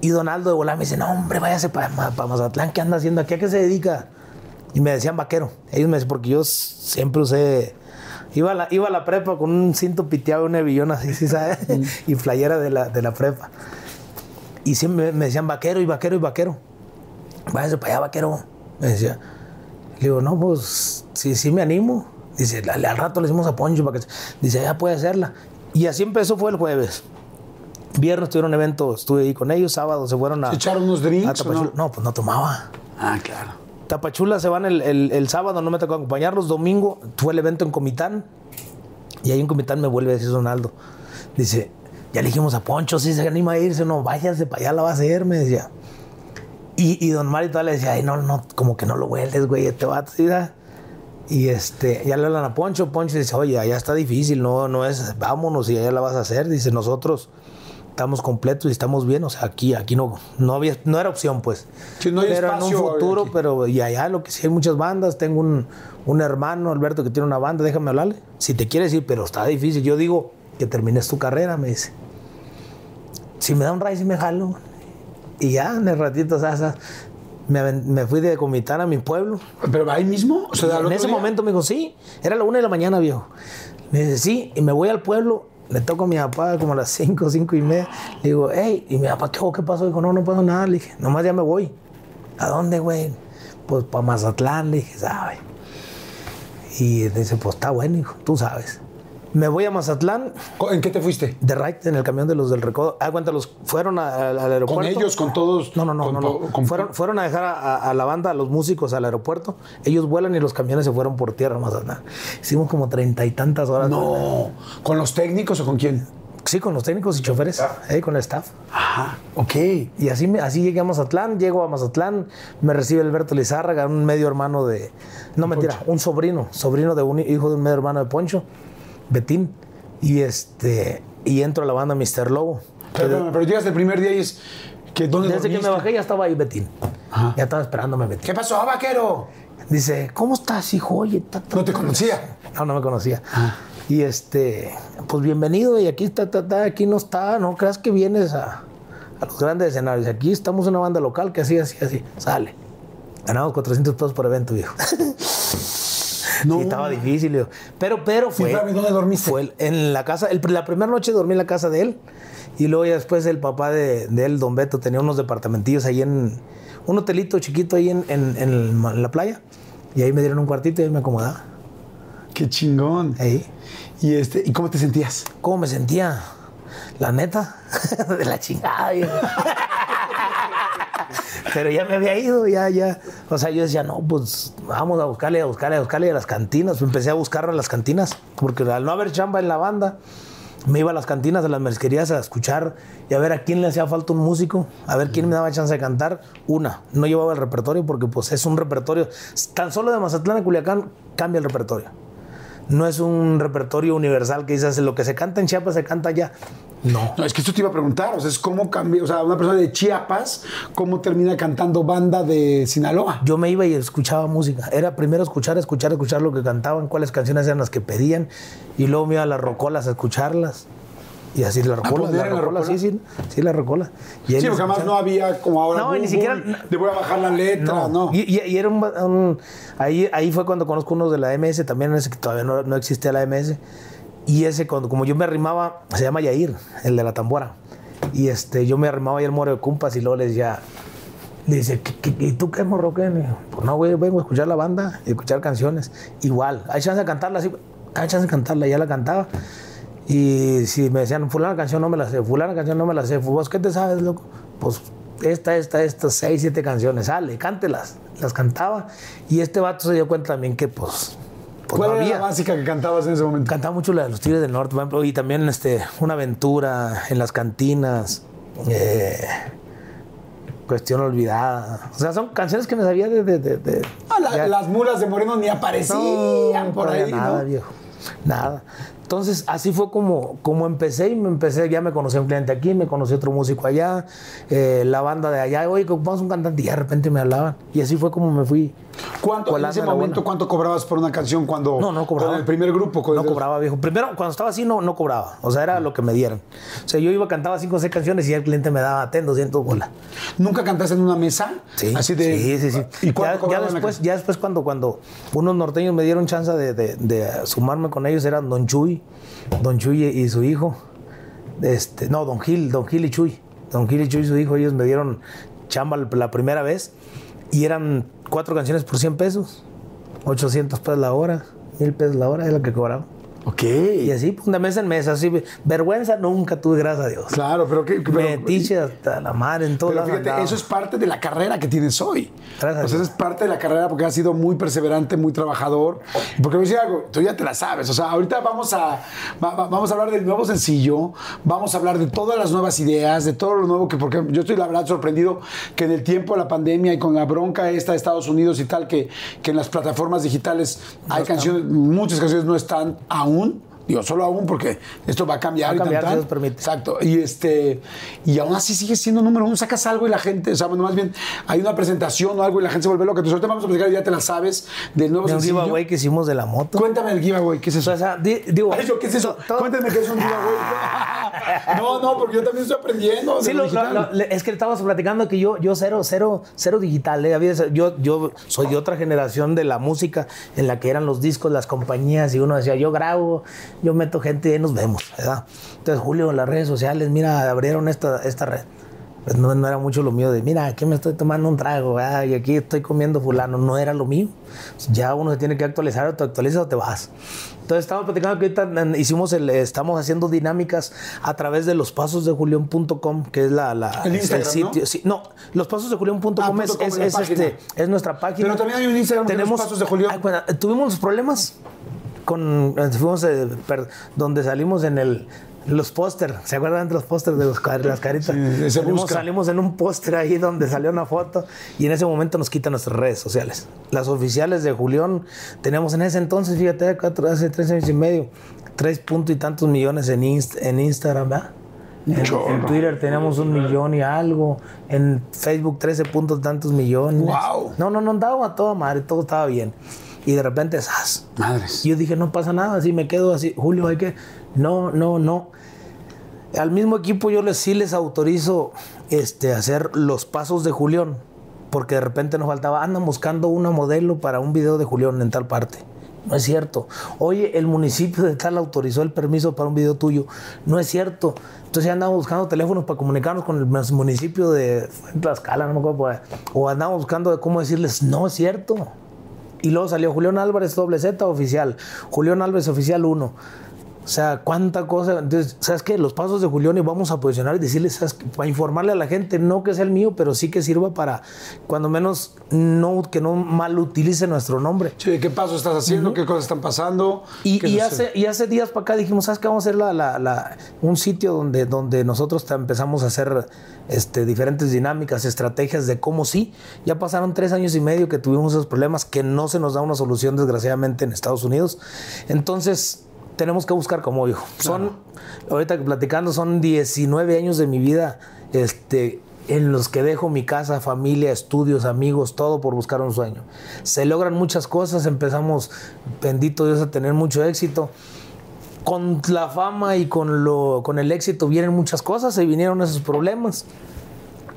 Y Don Aldo de volar me dice, no, hombre, váyase para Mazatlán, ¿qué anda haciendo aquí? ¿A qué se dedica? Y me decían vaquero. Ellos me decían, porque yo siempre usé... Iba a la, iba a la prepa con un cinto piteado, un hebillón así, ¿sí sabes? y playera de la, de la prepa. Y siempre me decían vaquero y vaquero y vaquero. Váyase para allá, vaquero. Me decía. Le digo, no, pues sí, sí me animo. Dice, al, al rato le hicimos a Poncho para que. Dice, ya puede hacerla. Y así empezó, fue el jueves. Viernes tuvieron evento, estuve ahí con ellos. Sábado se fueron a. ¿Se echaron unos drinks no? no? pues no tomaba. Ah, claro. Tapachula se van el, el- el sábado, no me tocó acompañarlos. Domingo fue el evento en Comitán. Y ahí en Comitán me vuelve a decir Donaldo. Dice, ya le dijimos a Poncho, si se anima a irse, no, váyase para allá, la va a hacer, me decía. Y, y don Mario todavía le decía, ay, no, no, como que no lo hueles, güey, este vato, ¿sí? Y este, ya le hablan a Poncho, Poncho dice, oye, allá está difícil, no, no es, vámonos y allá la vas a hacer. Dice, nosotros estamos completos y estamos bien, o sea, aquí, aquí no, no había, no era opción, pues. Sí, no hay pero en espacio un futuro, aquí. pero y allá lo que sí hay muchas bandas, tengo un, un hermano, Alberto, que tiene una banda, déjame hablarle. Si te quieres ir, pero está difícil. Yo digo que termines tu carrera, me dice. Si me da un raíz y me jalo. Y ya, en el ratito, o sea, me, me fui de Comitán a mi pueblo. ¿Pero ahí mismo? O sea, al en ese día? momento me dijo, sí, era la una de la mañana, viejo. Me dice, sí, y me voy al pueblo, le toco a mi papá como a las cinco, cinco y media. Le digo, hey, y mi papá, ¿qué, qué pasó? Dijo, no, no pasó nada. Le dije, nomás ya me voy. ¿A dónde, güey? Pues para Mazatlán, le dije, ¿sabe? Y dice, pues está bueno, hijo, tú sabes. Me voy a Mazatlán, ¿En qué te fuiste? de right, en el camión de los del recodo. Ah, los fueron a- al aeropuerto. ¿Con ellos, con todos? No, no, no, con no. no. con- Fueron, fueron a dejar a, la banda, a los músicos al aeropuerto. Ellos vuelan y los camiones se fueron por tierra a Mazatlán. Hicimos como treinta y tantas horas. No. ¿Con los técnicos o con quién? Sí, con los técnicos y choferes, eh, con el staff. Ajá, ok. Y así, así llegué a Mazatlán, llego a Mazatlán, me recibe Alberto Lizárraga, un medio hermano de... No, mentira, un sobrino, sobrino de un hijo de un medio hermano de Poncho, Betín. Y este y entro a la banda Mr. Lobo. Pero, pero, pero llegas el primer día y es... que ¿Dónde Desde que me bajé ya estaba ahí Betín. Ajá. Ya estaba esperándome Betín. ¿Qué pasó, vaquero? Dice, ¿cómo estás, hijo? Oye, ta, ta, No te ta". conocía. No, no me conocía. Y este, pues bienvenido, y aquí está, aquí no está, no creas que vienes a, a los grandes escenarios. Aquí estamos en una banda local que así, así, así, sale. Ganamos 400 pesos por evento, viejo. No. Sí, estaba difícil. Pero, pero fue. espérame, ¿dónde dormiste? Fue en la casa, el- la primera noche dormí en la casa de él. Y luego ya después el papá de, de él, don Beto, tenía unos departamentillos ahí en. Un hotelito chiquito ahí en, en- en la playa. Y ahí me dieron un cuartito y ahí me acomodaba. Qué chingón. Ahí. ¿Y, este, ¿Y cómo te sentías? ¿Cómo me sentía? La neta, de la chingada. Pero ya me había ido, ya, ya. O sea, yo decía, no, pues vamos a buscarle, a buscarle, a buscarle a las cantinas. Empecé a buscar a las cantinas, porque al no haber chamba en la banda, me iba a las cantinas, a las mezquerías a escuchar y a ver a quién le hacía falta un músico, a ver quién me daba chance de cantar. Una, no llevaba el repertorio porque pues es un repertorio, tan solo de Mazatlán a Culiacán cambia el repertorio. No es un repertorio universal que dices lo que se canta en Chiapas se canta allá. No. No, es que esto te iba a preguntar, o sea, es cómo cambia, o sea, una persona de Chiapas, ¿cómo termina cantando banda de Sinaloa? Yo me iba y escuchaba música. Era primero escuchar, escuchar, escuchar lo que cantaban, cuáles canciones eran las que pedían. Y luego me iba a las rocolas a escucharlas. Y así las en la rocolas, sí, rocola? sí, sí, rocolas. Y ahí Sí, porque además escuchaba. no había como ahora. No, ni siquiera- Le voy a bajar la letra, no. Y, y- y era un, un- ahí, ahí fue cuando conozco unos de la MS, también ese que todavía no, no existía la MS. Y ese, cuando, como yo me arrimaba, se llama Yair, el de la tambora. Y este, yo me arrimaba ahí el moro de cumpas y luego le decía, le dice, ¿qué, qué- y tú qué morro qué? Pues no, güey, vengo a escuchar la banda y escuchar canciones. Igual, hay chance de cantarla, sí, hay chance de cantarla, ya la cantaba. Y si me decían, fulana canción no me la sé, fulana canción no me la sé, ¿vos qué te sabes, loco? Pues esta, esta, estas seis, siete canciones, sale, cántelas. Las cantaba. Y este vato se dio cuenta también que, pues, pues ¿Cuál no era la básica que cantabas en ese momento? Cantaba mucho la de los Tigres del Norte, por ejemplo, y también este, una aventura en las cantinas. eh, Cuestión olvidada. O sea, son canciones que me sabía de... de, de- de- Ah, la- las mulas de Moreno ni aparecían no, por ahí, nada, ¿no? viejo. Nada. Entonces, así fue como, como empecé y me empecé, ya me conocí un cliente aquí, me conocí otro músico allá, eh, la banda de allá, oye, ocupamos un cantante y de repente me hablaban. Y así fue como me fui. ¿Cuánto, en ese momento, cuánto cobrabas por una canción cuando No, no cobraba. con el primer grupo? con No el- cobraba, viejo. Primero, cuando estaba así, no, no cobraba. O sea, era lo que me dieran. O sea, yo iba, cantaba cinco o seis canciones y el cliente me daba, ten 200 bolas. ¿Nunca cantaste en una mesa? Sí, Así de. sí, sí, sí. ¿Y ya, ya después, ya después cuando, cuando unos norteños me dieron chance de, de- de sumarme con ellos, eran Don Chuy, Don Chuy y su hijo. Este, no, Don Gil, Don Gil y Chuy. Don Gil y Chuy y su hijo, ellos me dieron chamba la primera vez y eran cuatro canciones por 100 pesos, 800 pesos la hora, 1000 pesos la hora, es lo que cobraba. Ok. Y así, pues, de mes en mes, así. Vergüenza nunca tuve, gracias a Dios. Claro, pero que. Metiche hasta la madre en todos Pero fíjate, andaba. eso es parte de la carrera que tienes hoy. Gracias a O sea, Dios. es parte de la carrera porque has sido muy perseverante, muy trabajador. Porque voy a decir algo, tú ya te la sabes. O sea, ahorita vamos a, va- va- vamos a hablar del nuevo sencillo, vamos a hablar de todas las nuevas ideas, de todo lo nuevo que, porque yo estoy la verdad sorprendido que en el tiempo de la pandemia y con la bronca esta de Estados Unidos y tal, que, que en las plataformas digitales hay canciones, muchas canciones no están aún. يكون Digo, solo aún porque esto va a cambiar Va a y tan, cambiar, si tan. Permite. Exacto. Y este y aún así sigue siendo número uno. Sacas algo y la gente, o sea, bueno, más bien hay una presentación o algo y la gente se vuelve loca. Entonces ahorita vamos a platicar, ya te la sabes, del nuevo De un sencillo. giveaway que hicimos de la moto. Cuéntame el giveaway, ¿qué es eso? O sea, di- digo, Ay, yo, ¿qué es eso? Cuéntame qué es un giveaway. no, no, porque yo también estoy aprendiendo. Sí, lo lo- digital. lo- le- es que estábamos platicando que yo, yo cero, cero, cero digital. eh. Yo, yo soy de otra generación de la música en la que eran los discos, las compañías, y uno decía, yo grabo, yo meto gente y ahí nos vemos, ¿verdad? Entonces, Julio, las redes sociales, mira, abrieron esta, esta red. Pues no, no era mucho lo mío de, mira, aquí me estoy tomando un trago, ¿verdad? y aquí estoy comiendo fulano. No era lo mío. Ya uno se tiene que actualizar, o te actualizas o te vas. Entonces estamos platicando que ahorita en- hicimos el, estamos haciendo dinámicas a través de los pasos de julión.com, que es la, la- El Instagram, ¿no? sitio. Sí, no, los pasos de julión.com Ah, es, es, es, este, es nuestra página. Pero también hay un Instagram que es Los Pasos de Julión. Ay, bueno, tuvimos problemas con fuimos eh, per- donde salimos en el los póster, ¿se acuerdan de los pósters de los, las caritas? Sí, salimos, salimos en un póster ahí donde salió una foto y en ese momento nos quitan nuestras redes sociales. Las oficiales de Julián teníamos en ese entonces, fíjate, cuatro- hace tres años y medio, tres puntos y tantos millones en, Inst- en Instagram, ¿verdad? En, en Twitter teníamos un millón y algo. En Facebook 13 puntos tantos millones. Guau. No, no, no andaba a toda madre, todo estaba bien. Y de repente, ¡zas! Madres. Y yo dije, no pasa nada, así me quedo así. Julio, hay que. No, no, no. Al mismo equipo yo les, sí les autorizo este, hacer los pasos de Julián. Porque de repente nos faltaba, andan buscando una modelo para un video de Julián en tal parte. No es cierto. Oye, el municipio de tal autorizó el permiso para un video tuyo. No es cierto. Entonces andamos buscando teléfonos para comunicarnos con el municipio de Tlaxcala, no me acuerdo. O andamos buscando de cómo decirles, no es cierto. Y luego salió Julián Álvarez doble Z oficial, Julián Álvarez oficial 1. O sea, cuánta cosa. Entonces, ¿sabes qué? Los pasos de Julián y vamos a posicionar y decirles, ¿sabes qué? Para informarle a la gente, no que sea el mío, pero sí que sirva para, cuando menos, no que no mal utilice nuestro nombre. Che, ¿Qué paso estás haciendo? ¿Qué cosas están pasando? Y, hace, y hace días para acá dijimos, ¿sabes qué? Vamos a hacer la, la- la- un sitio donde, donde nosotros empezamos a hacer este, diferentes dinámicas, estrategias de cómo sí. Ya pasaron tres años y medio que tuvimos esos problemas que no se nos da una solución, desgraciadamente, en Estados Unidos. Entonces, tenemos que buscar cómo, hijo. Son, ahorita que platicando, son 19 años de mi vida este, en los que dejo mi casa, familia, estudios, amigos, todo por buscar un sueño. Se logran muchas cosas, empezamos, bendito Dios, a tener mucho éxito. Con la fama y con, lo, con el éxito vienen muchas cosas, se vinieron esos problemas.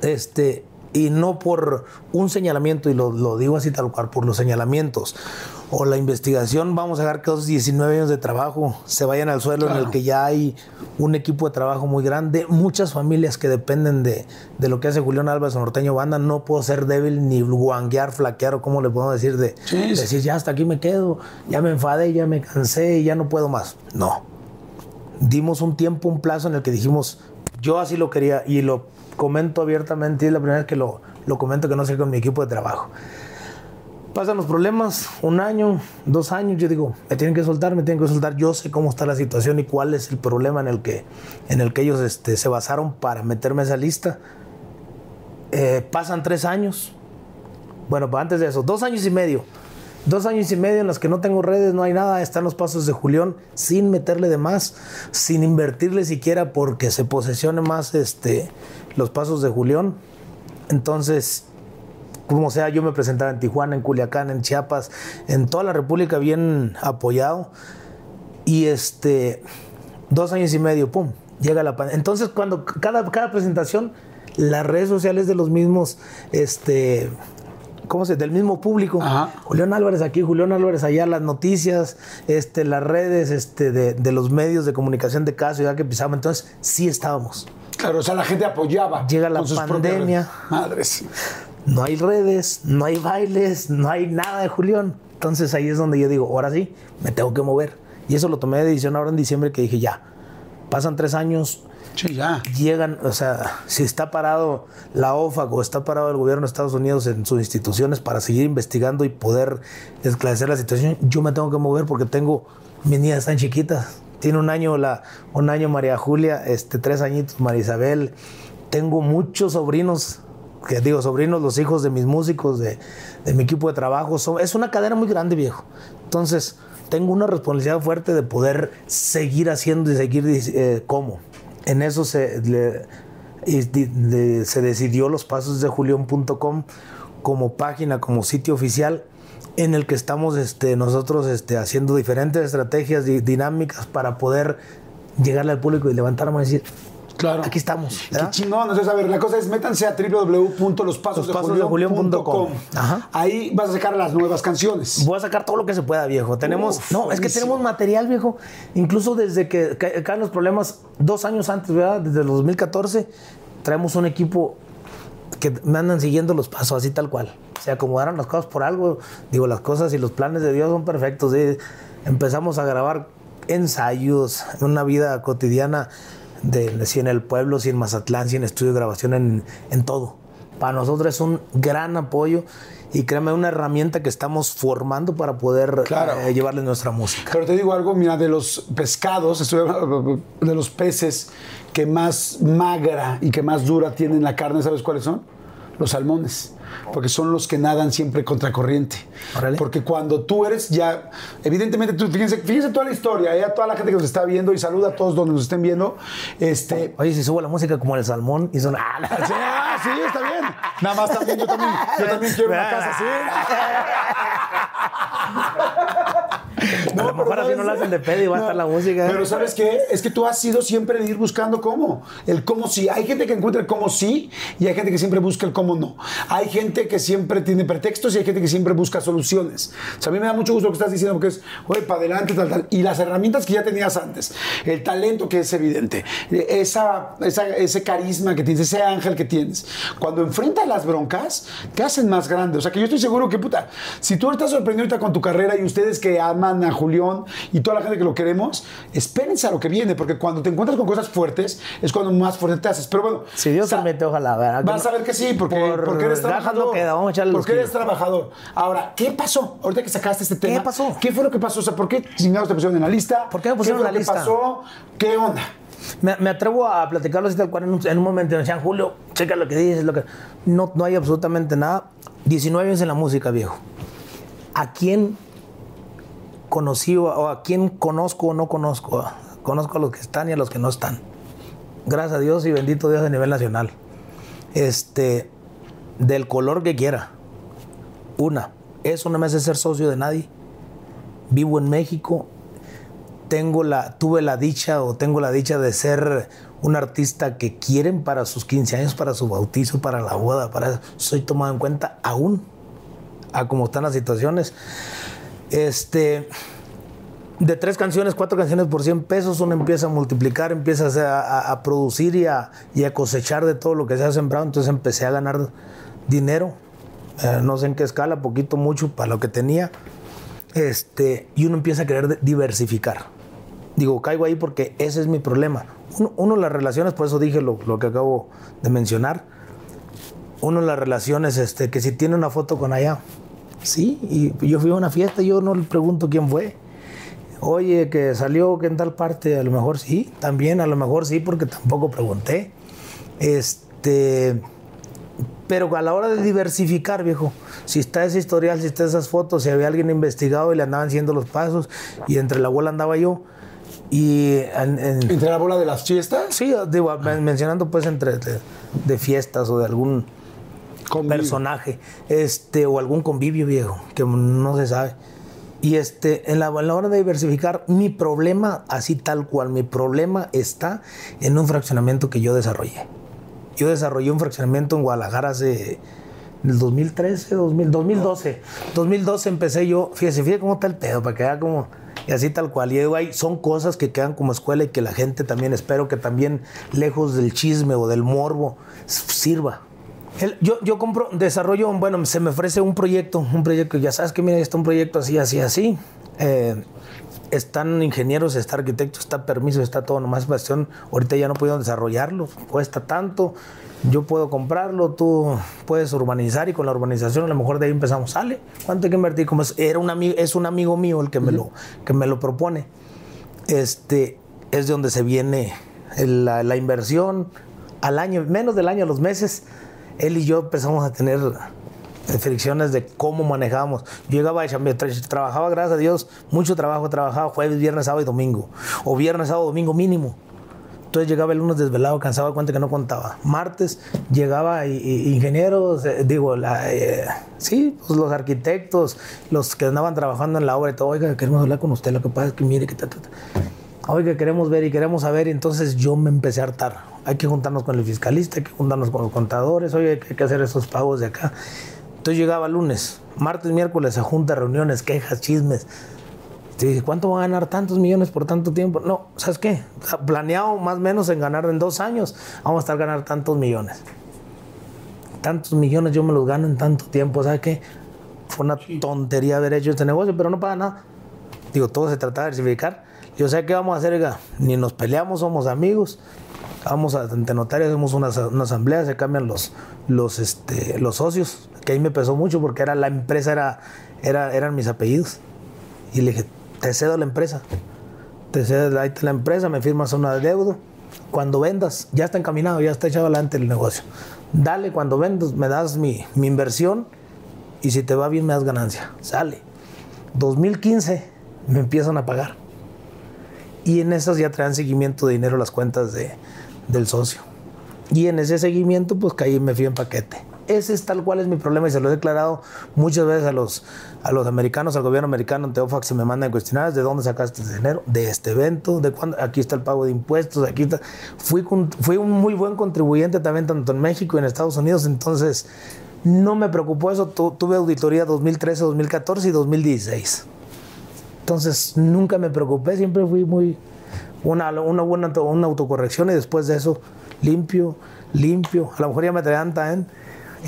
Este, y no por un señalamiento, y lo, lo digo así tal cual, por los señalamientos o la investigación, vamos a dejar que esos 19 años de trabajo se vayan al suelo en el que ya hay un equipo de trabajo muy grande, muchas familias que dependen de, de lo que hace Julián Álvarez Norteño Banda, no puedo ser débil ni guanguear, flaquear o como le podemos decir, de Sí, sí. decir ya hasta aquí me quedo, ya me enfadé, ya me cansé y ya no puedo más. No, dimos un tiempo, un plazo en el que dijimos, yo así lo quería y lo comento abiertamente, y es la primera vez que lo, lo comento que no sé con mi equipo de trabajo. Pasan los problemas, un año, dos años, yo digo, me tienen que soltar, me tienen que soltar, yo sé cómo está la situación y cuál es el problema en el que, en el que ellos este, se basaron para meterme esa lista. Eh, pasan tres años. Bueno, pues antes de eso, dos años y medio. Dos años y medio en los que no tengo redes, no hay nada, están los pasos de Julián sin meterle de más, sin invertirle siquiera porque se posesione más este, los pasos de Julián. Entonces, como sea, yo me presentaba en Tijuana, en Culiacán, en Chiapas, en toda la República bien apoyado. Y este, dos años y medio, pum, llega la pandemia. Entonces, cuando cada, cada presentación, las redes sociales de los mismos, este, ¿cómo se? Del mismo público. Julián Álvarez aquí, Julián Álvarez allá, las noticias, este, las redes este, de, de los medios de comunicación de caso, ya que pisamos. Entonces, sí estábamos. Claro, o sea, la gente apoyaba. Llega la pandemia. Madres. No hay redes, no hay bailes, no hay nada de Julián. Entonces ahí es donde yo digo, ahora sí, me tengo que mover. Y eso lo tomé de decisión ahora en diciembre que dije, ya, pasan tres años, Sí, ya. llegan, o sea, si está parado la OFAC o está parado el gobierno de Estados Unidos en sus instituciones para seguir investigando y poder esclarecer la situación, yo me tengo que mover porque tengo, mis niñas están chiquitas. Tiene un año, la, un año María Julia, este, tres añitos María Isabel. Tengo muchos sobrinos, que digo, sobrinos, los hijos de mis músicos, de, mi equipo de trabajo. Es una cadena muy grande, viejo. Entonces, tengo una responsabilidad fuerte de poder seguir haciendo y seguir eh, cómo. En eso se, se decidió los pasos de julión.com como página, como sitio oficial en el que estamos este, nosotros este, haciendo diferentes estrategias dinámicas para poder llegarle al público y levantarnos y decir, Claro. Aquí estamos. Qué chingón. Entonces, a ver, la cosa es métanse a www.lospasosdejulián.com. Ahí vas a sacar las nuevas canciones. Voy a sacar todo lo que se pueda, viejo. Tenemos. Uf, no, buenísimo. es que tenemos material, viejo. Incluso desde que caen los problemas, dos años antes, ¿verdad? Desde el 2014, traemos un equipo que me andan siguiendo los pasos, así tal cual. Se acomodaron las cosas por algo. Digo, las cosas y los planes de Dios son perfectos. ¿sí? Empezamos a grabar ensayos, una vida cotidiana de si en el pueblo, si en Mazatlán, si en estudio de grabación, en, en todo. Para nosotros es un gran apoyo y créeme, una herramienta que estamos formando para poder claro. eh, llevarle nuestra música. Pero te digo algo, mira, de los pescados, de los peces que más magra y que más dura tienen la carne, ¿sabes cuáles son? Los salmones porque son los que nadan siempre contracorriente. Órale. Porque cuando tú eres ya, evidentemente, tú, fíjense, fíjense toda la historia, ¿eh? a toda la gente que nos está viendo y saluda a todos donde nos estén viendo. Este, Oye, si subo la música como el salmón y son. Ah, sí, ah, sí, está bien. Nada más también, yo también, yo también quiero una casa así. No, a lo mejor así no la hacen de pedo y va no, a estar la música. Pero ¿sabes qué? Es que tú has sido siempre de ir buscando cómo. El cómo sí. Hay gente que encuentra el cómo sí y hay gente que siempre busca el cómo no. Hay gente que siempre tiene pretextos y hay gente que siempre busca soluciones. O sea, a mí me da mucho gusto lo que estás diciendo porque es, oye, para adelante, tal, tal. Y las herramientas que ya tenías antes, el talento que es evidente, esa, esa, ese carisma que tienes, ese ángel que tienes, cuando enfrentas las broncas, te hacen más grande. O sea, que yo estoy seguro que, puta, si tú estás sorprendido ahorita con tu carrera y ustedes que aman a Julián y toda la gente que lo queremos, espérense a lo que viene, porque cuando te encuentras con cosas fuertes es cuando más fuerte te haces. Pero bueno, si Dios permite, ojalá. ¿verdad? Vas a ver que sí, porque, por porque eres trabajador. Queda, vamos a porque eres trabajador. Ahora, ¿qué pasó? Ahorita que sacaste este tema. ¿Qué pasó? ¿Qué fue lo que pasó? O sea, ¿por qué chingados te pusieron en la lista? ¿Por qué me pusieron ¿Qué en la lista? ¿Qué pasó? ¿Qué onda? Me, me, atrevo a platicarlo así tal cual en un, en un momento. Me decían, Julio, checa lo que dices. Lo que... No, no hay absolutamente nada. 19 años en la música, viejo. ¿A quién conocí o a quién conozco o no conozco? Conozco a los que están y a los que no están. Gracias a Dios y bendito Dios a nivel nacional. Este, del color que quiera. Una, eso no me hace ser socio de nadie. Vivo en México, tengo la, tuve la dicha o tengo la dicha de ser un artista que quieren para sus 15 años, para su bautizo, para la boda, para soy tomado en cuenta aún a cómo están las situaciones. Este, de tres canciones, cuatro canciones por 100 pesos, uno empieza a multiplicar, empieza a, producir y a, y a, cosechar de todo lo que se ha sembrado. Entonces empecé a ganar dinero, eh, no sé en qué escala, poquito, mucho, para lo que tenía. Este, y uno empieza a querer diversificar. Digo, caigo ahí porque ese es mi problema. Uno, uno las relaciones, por eso dije lo, lo, que acabo de mencionar. Uno las relaciones, este, que si tiene una foto con allá, sí, y yo fui a una fiesta y yo no le pregunto quién fue. Oye, que salió que en tal parte, a lo mejor sí, también, a lo mejor sí, porque tampoco pregunté. Este, Pero a la hora de diversificar, viejo, si está ese historial, si está esas fotos, si había alguien investigado y le andaban haciendo los pasos y entre la bola andaba yo. Y en- en- ¿Entre la bola de las fiestas? sí, digo, men- mencionando pues entre de, de fiestas o de algún Conmigo. personaje, este, o algún convivio viejo, que no se sabe. Y este, en la, en la hora de diversificar, mi problema, así tal cual, mi problema está en un fraccionamiento que yo desarrollé. Yo desarrollé un fraccionamiento en Guadalajara hace el 2013, 2000, 2012. 2012 empecé yo, fíjese, fíjese cómo está el pedo, para que vea como, y así tal cual. Y digo, hay, son cosas que quedan como escuela y que la gente también, espero que también, lejos del chisme o del morbo, sirva. El- yo, yo compro, desarrollo, bueno, se me ofrece un proyecto, un proyecto, ya sabes que mira, está un proyecto así, así, así. Eh, están ingenieros, está arquitectos, está permiso, está todo, nomás cuestión, ahorita ya no puedo desarrollarlo, cuesta tanto, yo puedo comprarlo, tú puedes urbanizar y con la urbanización a lo mejor de ahí empezamos, sale, ¿cuánto hay que invertir? Como es, era un amigo, es un amigo mío el que me, lo, que me lo propone, este, es de donde se viene la, la inversión, al año, menos del año, a los meses, él y yo empezamos a tener fricciones de cómo manejábamos. Yo llegaba tra- trabajaba, gracias a Dios, mucho trabajo, trabajaba jueves, viernes, sábado y domingo. O viernes, sábado, domingo mínimo. Entonces llegaba el lunes desvelado, cansado de cuenta que no contaba. Martes llegaba y, y- ingenieros, eh, digo, la, eh, sí, pues los arquitectos, los que andaban trabajando en la obra y todo, oiga, queremos hablar con usted, lo que pasa es que mire que ta, ta. Oiga, queremos ver y queremos saber, y entonces yo me empecé a hartar. Hay que juntarnos con el fiscalista, hay que juntarnos con los contadores, oye, hay que hacer esos pagos de acá. Entonces llegaba lunes, martes, miércoles a junta, reuniones, quejas, chismes. Te dije, ¿cuánto va a ganar tantos millones por tanto tiempo? No, ¿sabes qué? Planeado más o menos en ganar en dos años, vamos a estar ganar tantos millones. Tantos millones yo me los gano en tanto tiempo, ¿sabes qué? Fue una tontería haber hecho este negocio, pero no paga nada. Digo, todo se trata de diversificar. Yo sé qué vamos a hacer, oiga, ni nos peleamos, somos amigos. Vamos ante notarios, hacemos una, una asamblea, se cambian los, los, este, los socios, que ahí me pesó mucho porque era la empresa, era, era, eran mis apellidos. Y le dije, te cedo la empresa. Te cedo ahí la empresa, me firmas una deuda. Cuando vendas, ya está encaminado, ya está echado adelante el negocio. Dale, cuando vendas, me das mi, mi inversión y si te va bien, me das ganancia. Sale. 2015 me empiezan a pagar. Y en esas ya traen seguimiento de dinero las cuentas de, del socio. Y en ese seguimiento, pues caí y me fui en paquete. Ese es tal cual es mi problema y se lo he declarado muchas veces a los, a los americanos, al gobierno americano, en Teofax, se me mandan cuestionarios de dónde sacaste ese dinero, de este evento, de cuándo, aquí está el pago de impuestos, aquí está. Fui, fui un muy buen contribuyente también, tanto en México y en Estados Unidos, entonces no me preocupó eso. Tu- tuve auditoría 2013, 2014 y 2016. Entonces nunca me preocupé, siempre fui muy una, una buena una autocorrección y después de eso limpio, limpio. A lo mejor ya me traían tan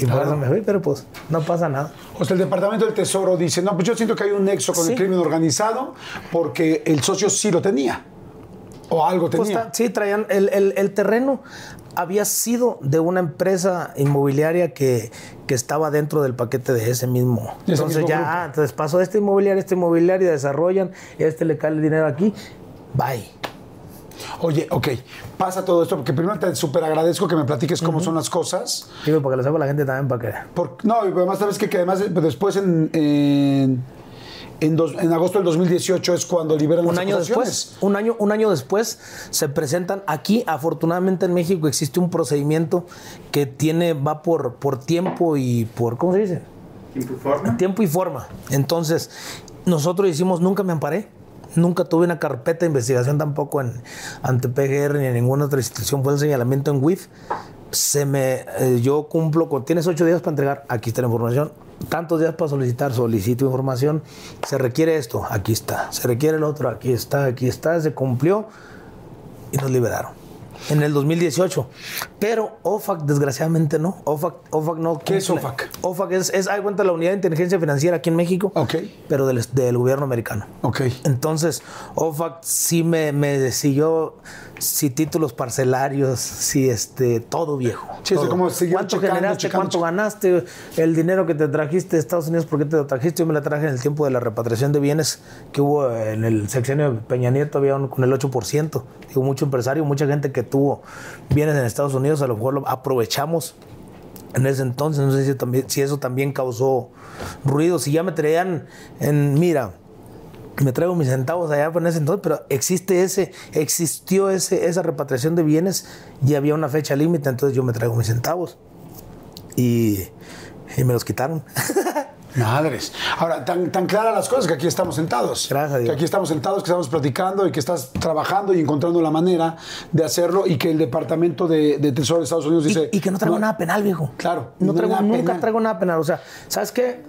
y por eso me fui, pero pues no pasa nada. O sea, el Departamento del Tesoro dice, no, pues yo siento que hay un nexo con el crimen organizado porque el socio sí lo tenía. O algo Pues, tenía. sí, traían el, el- el terreno había sido de una empresa inmobiliaria que, que estaba dentro del paquete de ese mismo. De ese entonces mismo ya, ah, entonces pasó este inmobiliario, este inmobiliario, desarrollan, este le cae el dinero aquí, bye. Oye, ok, pasa todo esto porque primero te súper agradezco que me platiques cómo son las cosas. Digo, para que lo sepa la gente también, para que... Por- no, y además sabes que, que además eh, después en, en, en dos- en agosto del 2018 es cuando liberan Un las año después, un año, un año después se presentan aquí. Afortunadamente en México existe un procedimiento que tiene va por por tiempo y por ¿cómo se dice? ¿Tiempo y forma? Tiempo y forma. Entonces nosotros hicimos nunca me amparé. Nunca tuve una carpeta de investigación tampoco en, ante PGR ni en ninguna otra institución. Fue el señalamiento en WIF. Se me, eh, yo cumplo con, tienes ocho días para entregar, aquí está la información. Tantos días para solicitar, solicito información. Se requiere esto, aquí está. Se requiere el otro, aquí está, aquí está. Se cumplió y nos liberaron. En el 2018. Pero OFAC, desgraciadamente, no. OFAC, OFAC no. ¿Qué es. OFAC? OFAC es, es, hay cuenta, la unidad de inteligencia financiera aquí en México, Ok. pero del, del gobierno americano. Ok. Entonces, OFAC sí me, me siguió, si títulos parcelarios, si este, todo viejo. Sí, todo. como ¿Cuánto checando, generaste? checando, ¿Cuánto checando. ganaste? El dinero que te trajiste de Estados Unidos, ¿por qué te lo trajiste? Yo me la traje en el tiempo de la repatriación de bienes que hubo en el sexenio de Peña Nieto, había un- con el 8%. Digo, mucho empresario, mucha gente que tuvo bienes en Estados Unidos, a lo mejor lo aprovechamos en ese entonces. No sé si, también, si eso también causó ruido. Si ya me traían en, mira, me traigo mis centavos allá en ese entonces, pero existe ese, existió ese, esa repatriación de bienes y había una fecha límite, entonces yo me traigo mis centavos. Y, y me los quitaron. Madres. Ahora, tan, tan claras las cosas que aquí estamos sentados. Gracias a Dios. Que aquí estamos sentados, que estamos platicando y que estás trabajando y encontrando la manera de hacerlo y que el Departamento de, de Tesoro de Estados Unidos dice... Y, y que no traigo nada penal, viejo. Claro. No traigo, nada nunca penal. traigo nada penal. O sea, ¿sabes qué?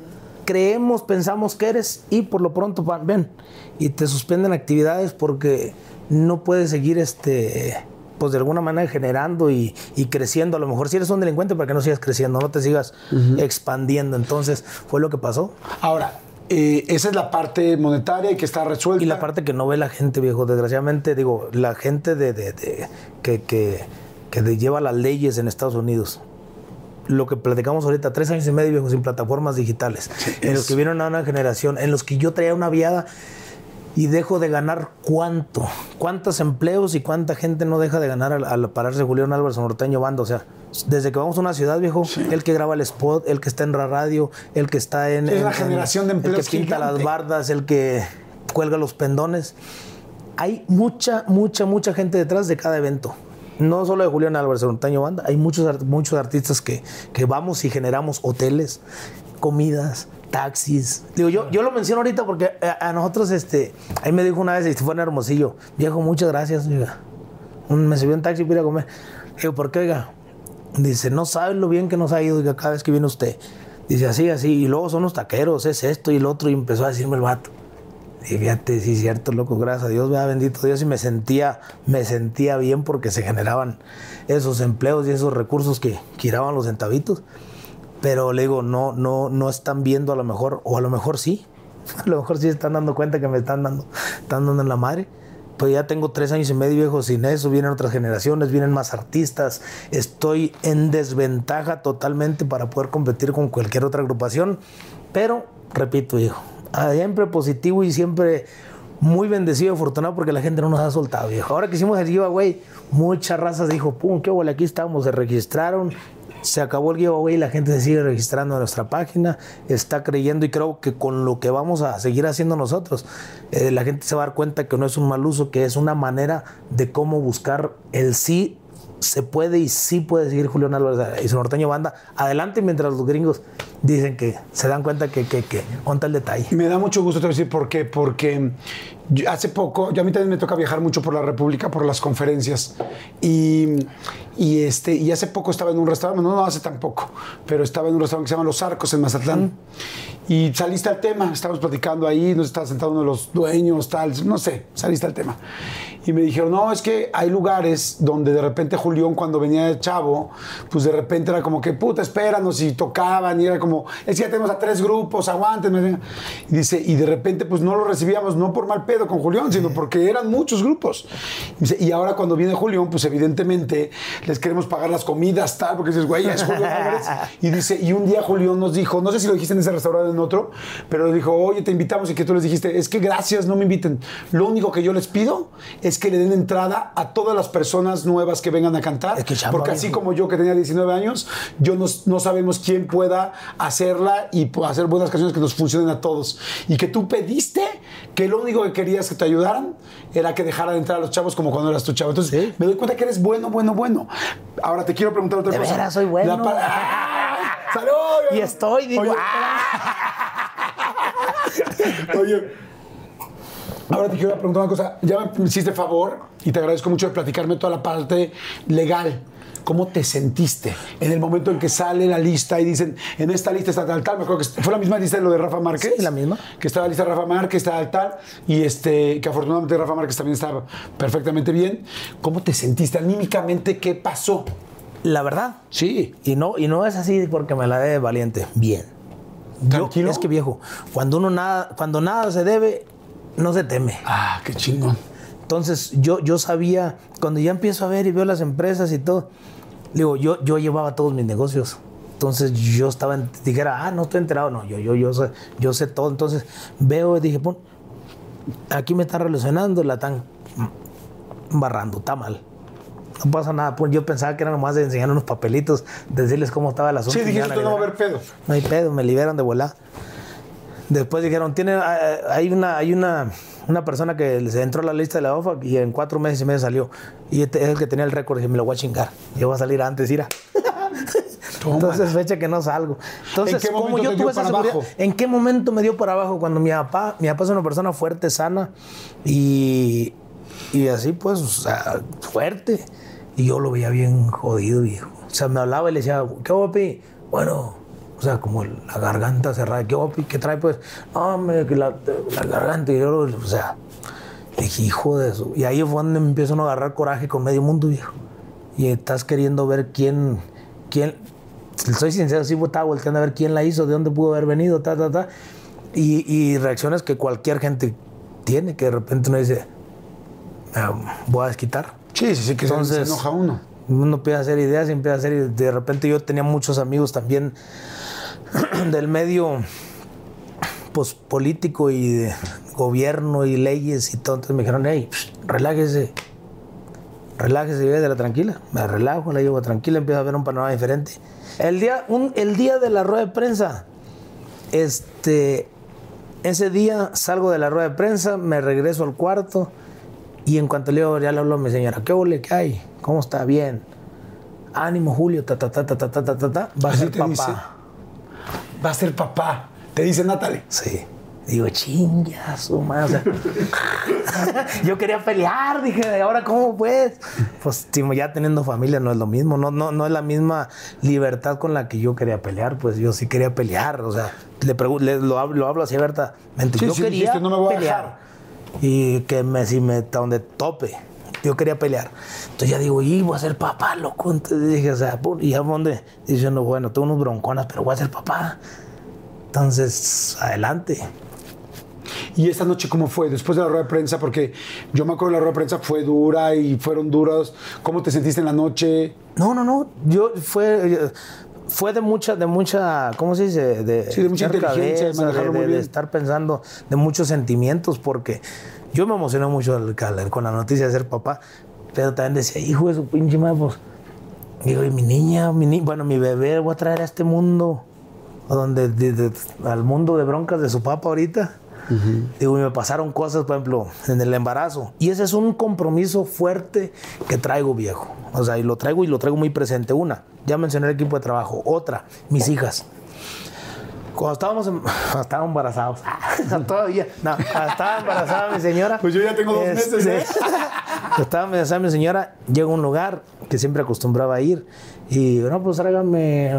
Creemos, pensamos que eres y por lo pronto, pa- ven, y te suspenden actividades porque no puedes seguir este pues de alguna manera generando y, y creciendo. A lo mejor si eres un delincuente para que no sigas creciendo, no te sigas expandiendo. Entonces, fue lo que pasó. Ahora, eh, esa es la parte monetaria y que está resuelta. Y la parte que no ve la gente, viejo, desgraciadamente, digo, la gente de, de- de- que, que, que lleva las leyes en Estados Unidos. Lo que platicamos ahorita, tres años y medio, viejo, sin plataformas digitales. en los que vieron a una generación, en los que yo traía una viada y dejo de ganar cuánto, cuántos empleos y cuánta gente no deja de ganar al, al pararse Julián Álvarez Norteño Banda. O sea, desde que vamos a una ciudad, viejo, el que graba el spot, el que está en la radio, el que está en. Es en- generación de El que empleos pinta las bardas, el que cuelga los pendones. Hay mucha, mucha, mucha gente detrás de cada evento. No solo de Julián Álvarez Norteño Banda, hay muchos, muchos artistas que, que vamos y generamos hoteles, comidas, taxis. Digo, yo, yo lo menciono ahorita porque a, nosotros, este, ahí me dijo una vez, este, fue en Hermosillo, viejo, muchas gracias, me subió un taxi para ir a comer. Digo, ¿por qué, oiga? Dice, no sabes lo bien que nos ha ido oiga, cada vez que viene usted. Dice, así, así, y luego son los taqueros, es esto y lo otro, y empezó a decirme el vato. Y fíjate, sí, cierto, loco, gracias a Dios, bendito Dios, y me sentía, me sentía bien porque se generaban esos empleos y esos recursos que giraban los centavitos. Pero le digo, no, no, no están viendo a lo mejor, o a lo mejor sí, a lo mejor sí están dando cuenta que me están dando, están dando en la madre. Pues ya tengo tres años y medio viejo sin eso, vienen otras generaciones, vienen más artistas, estoy en desventaja totalmente para poder competir con cualquier otra agrupación, pero repito viejo, siempre positivo y siempre muy bendecido y afortunado porque la gente no nos ha soltado viejo. Ahora que hicimos el giveaway, muchas razas dijo, pum, qué bueno, aquí estamos, se registraron, se acabó el giveaway, la gente se sigue registrando en nuestra página, está creyendo y creo que con lo que vamos a seguir haciendo nosotros, eh, la gente se va a dar cuenta que no es un mal uso, que es una manera de cómo buscar el sí se puede y sí puede seguir Julián Álvarez y su norteño banda adelante mientras los gringos dicen que se dan cuenta que, que, que el detalle. Me da mucho gusto te voy a decir por qué. Porque yo- hace poco, yo a mí también me toca viajar mucho por la República, por las conferencias. Y, y, este, y hace poco estaba en un restaurante, no, no hace tan poco, pero estaba en un restaurante que se llama Los Arcos en Mazatlán. Y saliste al tema, estábamos platicando ahí, nos estaba sentado uno de los dueños, tal, no sé, saliste al tema. Y me dijeron, no, es que hay lugares donde de repente Julián, cuando venía de chavo, pues de repente era como que, puta, espéranos, y tocaban, y era como, es que ya tenemos a tres grupos, aguántenme. Y dice, y de repente, pues no lo recibíamos, no por mal pedo con Julián, sino porque eran muchos grupos. Y, dice, y ahora cuando viene Julián, pues evidentemente les queremos pagar las comidas, tal, porque dices, güey, es Julián Álvarez. Y dice, y un día Julián nos dijo, no sé si lo dijiste en ese restaurante o en otro, pero dijo, oye, te invitamos y que tú les dijiste, es que gracias, no me inviten. Lo único que yo les pido es que le den entrada a todas las personas nuevas que vengan a cantar, Es que porque así como yo que tenía 19 años, yo no, no sabemos quién pueda hacerla y hacer buenas canciones que nos funcionen a todos. Y que tú pediste que lo único que querías que te ayudaran era que dejaran entrar a los chavos como cuando eras tu chavo. Entonces Sí. me doy cuenta que eres bueno, bueno, bueno. Ahora te quiero preguntar otra De cosa. veras, soy bueno. ¡Ah! ¡Salud! Y estoy, digo, Oye, ¡ah! Oye, ahora te quiero preguntar una cosa. Ya me hiciste favor y te agradezco mucho de platicarme toda la parte legal. ¿Cómo te sentiste en el momento en que sale la lista y dicen, en esta lista está tal, tal? Me acuerdo que fue la misma lista de lo de Rafa Márquez. Sí, la misma. Que estaba la lista de Rafa Márquez, tal, tal. Y este, que afortunadamente Rafa Márquez también estaba perfectamente bien. ¿Cómo te sentiste anímicamente? ¿Qué pasó? La verdad, Sí. Y no, y no es así porque me la dé valiente. Bien. Yo- ¿Tranquilo? es que viejo, cuando uno nada, cuando nada se debe, no se teme. Ah, qué chingón. Entonces yo, yo sabía, cuando ya empiezo a ver y veo las empresas y todo, digo, yo, yo llevaba todos mis negocios. Entonces yo estaba, en- dijera, ah, no estoy enterado. No, yo, yo, yo, sé, yo sé todo. Entonces veo y dije, pon, aquí me están relacionando, la están barrando, está mal. no pasa nada. Pues yo pensaba que era nomás de enseñar unos papelitos, decirles cómo estaba el asunto. Sí, dijiste, no va a haber pedo. No hay pedo, me liberan de volar. Después dijeron, tiene, hay hay una, hay una, una persona que se entró a la lista de la OFA y en cuatro meses y medio salió. Y este es el que tenía el récord y me lo voy a chingar. Yo voy a salir antes, ira. Entonces fecha que no salgo. Entonces, ¿En qué como momento yo tuve esa seguridad, abajo? ¿en qué momento me dio para abajo? Cuando mi papá, mi papá es una persona fuerte, sana y, y así pues, o sea, fuerte. Y yo lo veía bien jodido, viejo. O sea, me hablaba y le decía, ¿qué papi? Bueno, o sea, como la garganta cerrada, ¿qué papi? ¿Qué trae pues? No, hombre, que la, la garganta. Y yo, o sea, dije, hijo de eso. Y ahí fue donde me empiezo a agarrar coraje con medio mundo, viejo. Y estás queriendo ver quién, quién, soy sincero, sí estaba volteando a ver quién la hizo, de dónde pudo haber venido, ta, ta, ta. Y, y reacciones que cualquier gente tiene, que de repente uno dice, "Ah, voy a desquitar. Sí, sí, sí, que se- se Entonces- enoja uno. Uno empieza a hacer ideas y empieza a hacer. y De repente yo tenía muchos amigos también del medio pues, político y de gobierno y leyes y todo. Entonces me dijeron, hey, psh, relájese. Relájese y de la tranquila. Me relajo, la llevo tranquila, empiezo a ver un panorama diferente. El día, un- el día de la rueda de prensa, este, ese día salgo de la rueda de prensa, me regreso al cuarto y en cuanto le digo, ya le hablo a mi señora, ¿qué ole, qué hay? ¿Cómo está? Bien. Ánimo, Julio, ta, ta, ta, ta, ta, ta, ta, ta. Va a ser papá. dice. Va a ser papá. Te dice Natalie. Sí. Digo, chinga, su madre. o sea, yo quería pelear, dije, ahora cómo pues? Pues ya teniendo familia no es lo mismo, no, no, no es la misma libertad con la que yo quería pelear, pues yo sí quería pelear, o sea, le le- lo, hablo, lo hablo así abiertamente. Sí, yo sí, quería dijiste, no me voy a pelear. dejar. Y que me, si me, donde tope. Yo quería pelear. Entonces ya digo, y voy a ser papá, loco. Entonces dije, o sea, y ya donde diciendo, bueno, tengo unos bronconas, pero voy a ser papá. Entonces, adelante. ¿Y esta noche cómo fue? Después de la rueda de prensa, porque yo me acuerdo la rueda de prensa fue dura y fueron duros. ¿Cómo te sentiste en la noche? No, no, no. Yo fue, fue de mucha, de mucha, ¿cómo se dice? De, Sí, de mucha inteligencia, de cabeza, de- de bien. estar pensando, de muchos sentimientos, porque yo me emocioné mucho al- al- con la noticia de ser papá, pero también decía, hijo de su pinche madre, pues, digo, y mi niña, mi ni- bueno, mi bebé, voy a traer a este mundo, donde, de- de- al mundo de broncas de su papá ahorita. Digo, y me pasaron cosas, por ejemplo, en el embarazo. Y ese es un compromiso fuerte que traigo, viejo. O sea, y lo traigo y lo traigo muy presente. Una, ya mencioné el equipo de trabajo. Otra, mis hijas. Cuando estábamos, estábamos embarazados, todavía, no, estaba embarazada mi señora. Pues yo ya tengo dos meses, ¿eh? estaba embarazada mi señora, llega a un lugar que siempre acostumbraba a ir y, no, pues tráigame,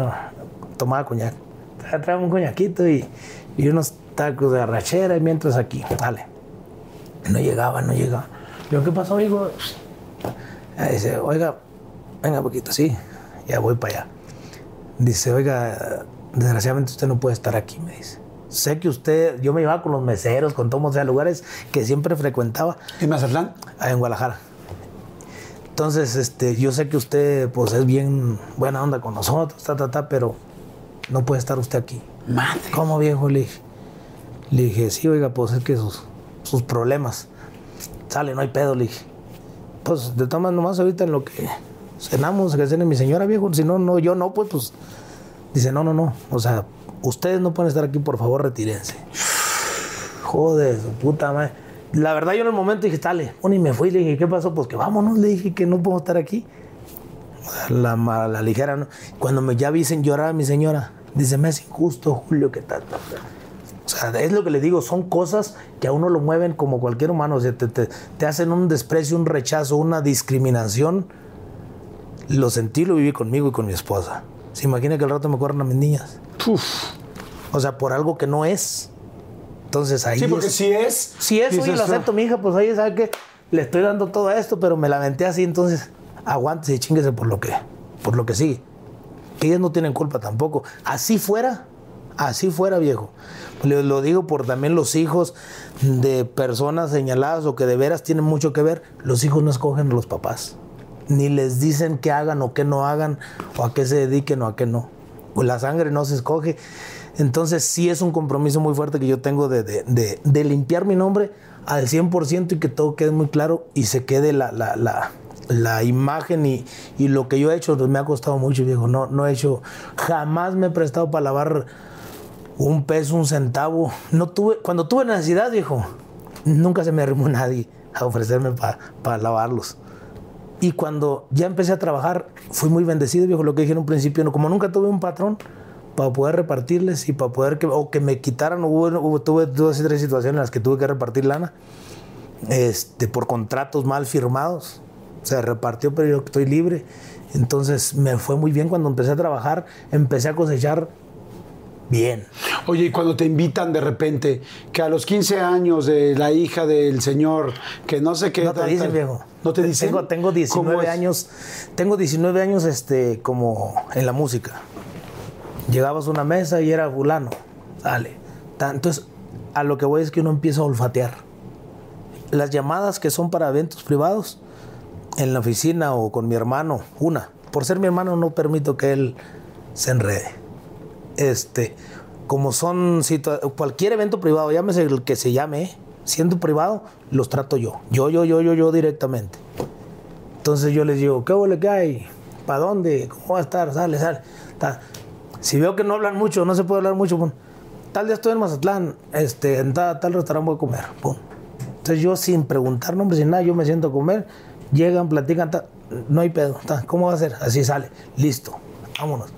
tomaba coñac, tráigame un coñaquito y, y unos tacos de arrachera y mientras aquí, dale. No llegaba, no llegaba. Yo, ¿qué pasó, hijo? Ah, Dice, oiga, venga poquito, sí, ya voy para allá. Dice, oiga, desgraciadamente usted no puede estar aquí, me dice. Sé que usted, yo me llevaba con los meseros, con todos, o sea, lugares que siempre frecuentaba ¿En Mazatlán? ah, en Guadalajara. Entonces, este, yo sé que usted, pues, es bien buena onda con nosotros, ta, ta, ta, pero no puede estar usted aquí. Madre. ¿Cómo, viejo? Le dije. Le dije, sí, oiga, pues es que sus, sus problemas. Sale, no hay pedo, le dije. Pues, de todas maneras, nomás ahorita en lo que cenamos, que cene mi señora, viejo. Si no, no, yo no, pues, pues. Dice, no, no, no. O sea, ustedes no pueden estar aquí, por favor, retírense. Joder, su puta madre. La verdad, yo en el momento dije, dale, bueno, y me fui. Le dije, ¿qué pasó? Pues que vámonos. Le dije que no puedo estar aquí. La, ma- la ligera, ¿no? Cuando me ya vi llorar a mi señora, dice, me es injusto, Julio, que tal". O sea, es lo que le digo, son cosas que a uno lo mueven como cualquier humano. O sea, te, te- te hacen un desprecio, un rechazo, una discriminación. Lo sentí, lo viví conmigo y con mi esposa. ¿Se imagina que al rato me corren a mis niñas? Uf. O sea, por algo que no es. Entonces ahí. Sí, porque es- si es. si es, oye, lo acepto, mi hija, pues oye, ¿sabe qué? Le estoy dando todo esto, pero me lamenté así, entonces aguántese y chinguese por lo que, por lo que sigue. Que ellas no tienen culpa tampoco. Así fuera, así fuera, viejo. Le- lo digo por también los hijos de personas señaladas o que de veras tienen mucho que ver. Los hijos no escogen a los papás. Ni les dicen qué hagan o qué no hagan, o a qué se dediquen o a qué no. La sangre no se escoge. Entonces sí es un compromiso muy fuerte que yo tengo de, de- de- limpiar mi nombre al 100% y que todo quede muy claro y se quede la, la- la- la imagen y, y lo que yo he hecho pues, me ha costado mucho, viejo. No, no he hecho, jamás me he prestado para lavar un peso, un centavo. No tuve, cuando tuve necesidad, viejo, nunca se me arrimó nadie a ofrecerme para lavarlos. Y cuando ya empecé a trabajar, fui muy bendecido, viejo, lo que dije en un principio, como nunca tuve un patrón para poder repartirles y para poder que, o que me quitaran, hubo, tuve dos y tres situaciones en las que tuve que repartir lana, este, por contratos mal firmados, se repartió, pero yo estoy libre. Entonces me fue muy bien cuando empecé a trabajar, empecé a cosechar bien. Oye, y cuando te invitan de repente, que a los 15 años de la hija del señor, que no sé qué... No te dicen, viejo. ¿No te dicen? Tengo, tengo 19 años, tengo 19 años este, como en la música. Llegabas a una mesa y era fulano, sale. Entonces, a lo que voy es que uno empieza a olfatear. Las llamadas que son para eventos privados, en la oficina o con mi hermano, una. Por ser mi hermano no permito que él se enrede. Este, como son cualquier evento privado, llámese el que se llame, siendo privado, los trato yo. Yo, yo, yo, yo, yo directamente. Entonces yo les digo, ¿qué huele hay? ¿Para dónde? ¿Cómo va a estar? Sale, sale. Si veo que no hablan mucho, no se puede hablar mucho, tal día estoy en Mazatlán, este, en tal, restaurante voy a comer. Entonces yo sin preguntar nombres, sin nada, yo me siento a comer Llegan, platican, no hay pedo. ¿Cómo va a ser? Así sale. Listo. Vámonos.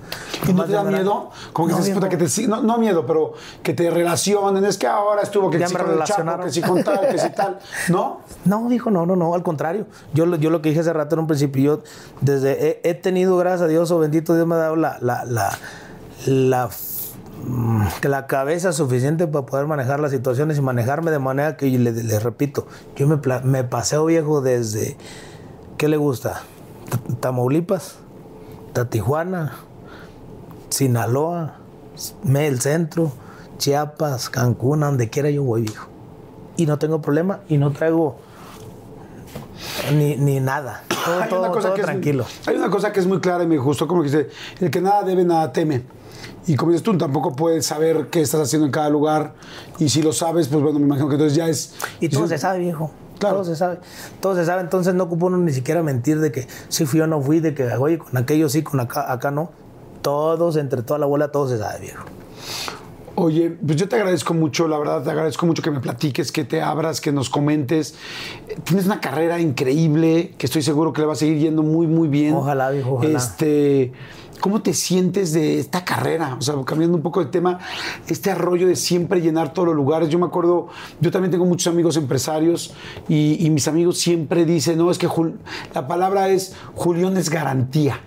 ¿Y no te da miedo? Como que no, que te, no, no, miedo, pero que te relacionen. Es que ahora estuvo que ya sí con el Chapo, que sí con tal, que sí tal. ¿No? No, dijo, no, no, no. Al contrario. Yo, yo lo que dije hace rato en un principio, yo desde he, tenido, gracias a Dios, o bendito Dios me ha dado la, la, la, la mm, la cabeza suficiente para poder manejar las situaciones y manejarme de manera que, les le repito, yo me, me paseo viejo desde, ¿qué le gusta? Tamaulipas, Tijuana, Sinaloa, el centro, Chiapas, Cancún, donde quiera yo voy, viejo. Y no tengo problema y no traigo ni, ni nada. Todo, todo, tranquilo. hay una cosa que es muy clara y me gustó, como que dice, el que nada debe, nada teme. Y como dices tú, tampoco puedes saber qué estás haciendo en cada lugar. Y si lo sabes, pues bueno, me imagino que entonces ya es... Y todo se sabe, viejo. Claro. Todo se sabe. Todo se sabe. Entonces no ocupa uno ni siquiera mentir de que sí fui o no fui, de que, oye, con aquello sí, con acá, acá no. Todos, entre toda la bola, todo se sabe, viejo. Oye, pues yo te agradezco mucho, la verdad, te agradezco mucho que me platiques, que te abras, que nos comentes. Tienes una carrera increíble, que estoy seguro que le va a seguir yendo muy, muy bien. Ojalá, viejo, ojalá. Este, ¿Cómo te sientes de esta carrera? O sea, cambiando un poco de tema, este arroyo de siempre llenar todos los lugares. Yo me acuerdo, yo también tengo muchos amigos empresarios y, mis amigos siempre dicen, no, es que la palabra es, Julián es garantía.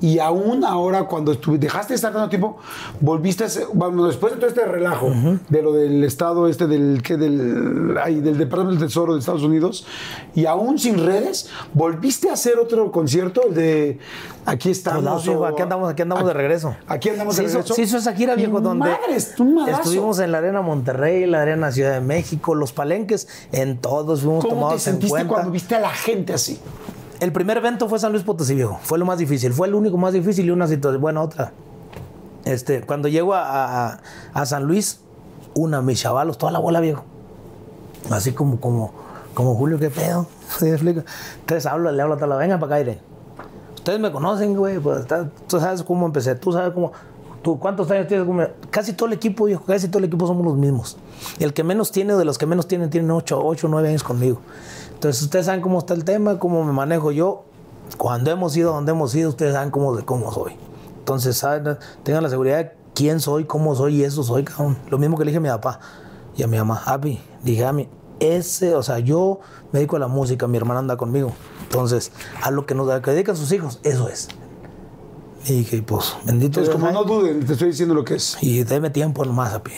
Y aún ahora, cuando dejaste de estar tanto tiempo, volviste a ser, bueno, después de todo este relajo de lo del Estado, este del, que del, del Departamento del Tesoro de Estados Unidos, y aún sin redes, volviste a hacer otro concierto, de Aquí pues estamos. aquí andamos, aquí andamos de regreso. Aquí andamos de regreso. sí, hizo esa gira, viejo, donde estuvimos en la Arena Monterrey, la Arena Ciudad de México, los palenques, en todos fuimos ¿Cómo te sentiste cuando viste a la gente así? El primer evento fue San Luis Potosí, viejo. Fue lo más difícil. Fue el único más difícil y una situación. Bueno, otra. Este, cuando llego a, San Luis, una, mis chavalos, toda la bola, viejo. Así como, como, como Julio, ¿qué pedo? ¿Sí explico? Entonces hablo, le hablo a la venga para acá, Ustedes me conocen, güey. Pues, tú sabes cómo empecé, tú sabes cómo. ¿Tú cuántos años tienes? Casi todo el equipo, viejo, casi todo el equipo somos los mismos. El que menos tiene, de los que menos tienen, tienen 8, 8 9 años conmigo. Entonces, ustedes saben cómo está el tema, cómo me manejo yo. Cuando hemos ido donde hemos ido, ustedes saben cómo, cómo soy. Entonces, ¿saben? tengan la seguridad de quién soy, cómo soy y eso soy, cabrón. Lo mismo que le dije a mi papá y a mi mamá. Api, dije a mí, ese, o sea, yo me dedico a la música, mi hermana anda conmigo. Entonces, a lo que nos dedican sus hijos, eso es. Y dije, pues, bendito Dios. como no duden, te estoy diciendo lo que es. Y déme tiempo nomás, Api.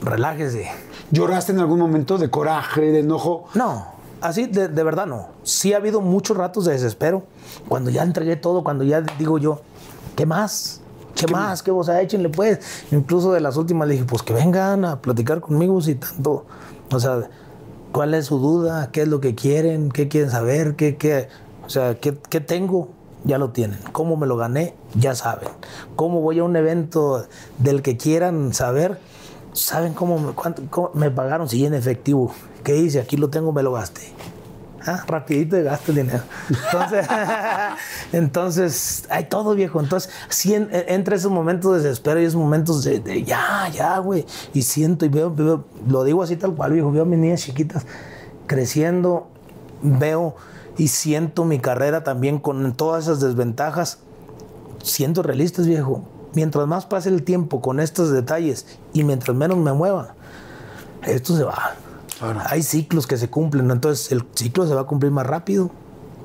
Relájese. ¿Lloraste en algún momento de coraje, de enojo? No. Así, de, verdad no. Sí ha habido muchos ratos de desespero. Cuando ya entregué todo, cuando ya digo yo, ¿qué más? ¿Qué, más? ¿Qué vos échenle pues? Incluso de las últimas le dije, pues que vengan a platicar conmigo si tanto. O sea, ¿cuál es su duda? ¿Qué es lo que quieren? ¿Qué quieren saber? ¿Qué, qué, o sea, ¿qué, qué tengo? Ya lo tienen. ¿Cómo me lo gané? Ya saben. ¿Cómo voy a un evento del que quieran saber? ¿Saben cómo me, cuánto, me pagaron? Si en efectivo. ¿Qué hice? Aquí lo tengo, me lo gasté. Ah, rapidito de gasto el dinero. Entonces, entonces, hay todo, viejo. Entonces, sí, en- en- entre esos momentos de desespero y esos momentos de, de ya, ya, güey. Y siento y veo, veo- lo digo así tal cual, viejo. Veo a mis niñas chiquitas creciendo, veo y siento mi carrera también con todas esas desventajas. Siento realistas, viejo. Mientras más pase el tiempo con estos detalles y mientras menos me mueva, esto se va. Claro. Hay ciclos que se cumplen, ¿no? entonces el ciclo se va a cumplir más rápido.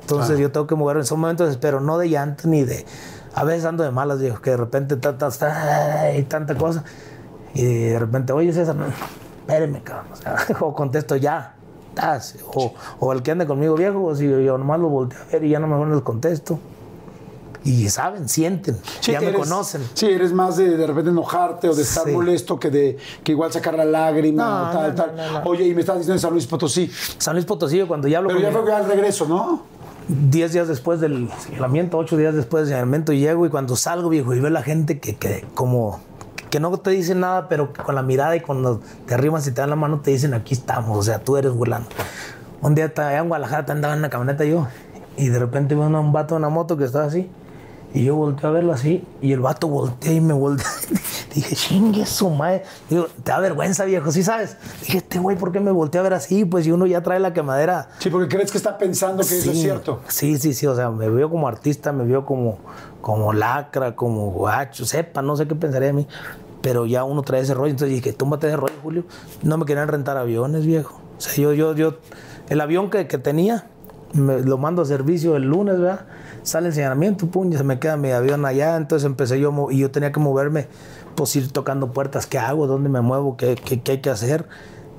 Entonces yo tengo que moverme en esos momentos, pero no de llanto ni de. A veces ando de malas, viejo, que de repente ta, hay tanta cosa. Y de repente, oye César, no, espéreme, cabrón. O, sea, o contesto ya, tas. O, o el que ande conmigo viejo, o si yo nomás lo volteo a ver y ya no mejor les contesto. Y saben, sienten, ya me eres- conocen. Sí, eres más de de repente enojarte o de estar Sí. molesto que de que igual sacar la lágrima No, o tal, no, tal. no, no. Oye, y me estás diciendo en San Luis Potosí. San Luis Potosí, cuando ya hablo Pero con ya fue que al regreso, ¿no? 10 días después del señalamiento, 8 días después del señalamiento, llego y cuando salgo, viejo, y veo la gente que, que como que no te dicen nada, pero con la mirada y cuando te arrimas y te dan la mano te dicen aquí estamos, o sea, tú eres burlando. Un día estaba allá en Guadalajara, andaba en la camioneta yo, y de repente veo a un vato en una moto que estaba así, y yo volteé a verlo así, y el vato voltea y me voltea. Dije, chingue su madre. Digo, te da vergüenza, viejo, ¿sí sabes? Dije, este güey, ¿por qué me voltea a ver así? Pues si uno ya trae la quemadera Sí, porque crees que está pensando que eso es cierto. Sí, sí, sí. O sea, me veo como artista, me veo como, como lacra, como guacho, sepa, no sé qué pensaría de mí. Pero ya uno trae ese rollo. Entonces dije, túmbate ese rollo, Julio. No me querían rentar aviones, viejo. O sea, yo, yo, yo, el avión que, que tenía, me- lo mando a servicio el lunes, ¿verdad? Sale el señalamiento, pum, y se me queda mi avión allá. Entonces empecé yo, y yo tenía que moverme, pues ir tocando puertas. ¿Qué hago? ¿Dónde me muevo? ¿Qué, qué, qué hay que hacer?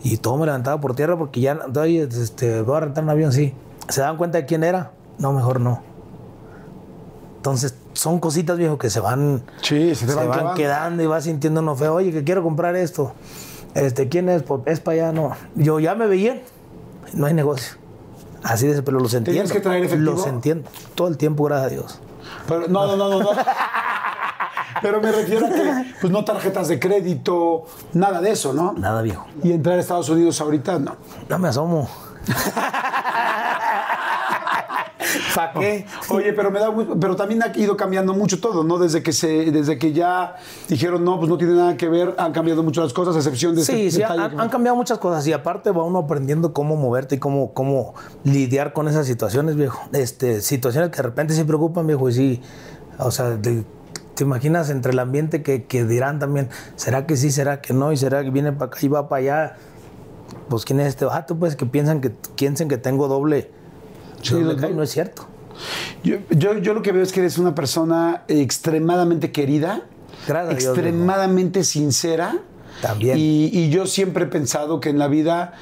Y todo me levantaba por tierra porque ya, oye, este, voy a rentar un avión, sí. ¿Se dan cuenta de quién era? No, mejor no. Entonces, son cositas, viejo, que se van, Sí, se te van quedando y vas sintiendo uno feo. Oye, que quiero comprar esto. Este, ¿quién es? Pues, es para allá, no. Yo ya me veía, no hay negocio. Así de pero los entiendo. ¿Tenías que traer efectivo? Los entiendo. Todo el tiempo, gracias a Dios. Pero, no, no, no, no, no. Pero me refiero a que, pues no tarjetas de crédito, nada de eso, ¿no? Nada, viejo. Y entrar a Estados Unidos ahorita, no. No me asomo. ¿Para qué? Oye, pero me da pero también ha ido cambiando mucho todo, ¿no? Desde que se, desde que ya dijeron no, pues no tiene nada que ver, han cambiado mucho las cosas, a excepción de Sí, este sí, detalle han, que- han cambiado muchas cosas y aparte va uno aprendiendo cómo moverte y cómo, cómo lidiar con esas situaciones, viejo. Este, situaciones que de repente se preocupan, viejo, y sí, o sea, de- te imaginas entre el ambiente que, que dirán también, ¿será que sí, será que no? Y será que viene para acá y va para allá. Pues quién es este vato, pues que piensan que piensen que tengo doble. Sí, no es cierto. Yo, yo, yo lo que veo es que eres una persona extremadamente querida, Gracias a Dios, extremadamente sincera. También. Y, y yo siempre he pensado que en la vida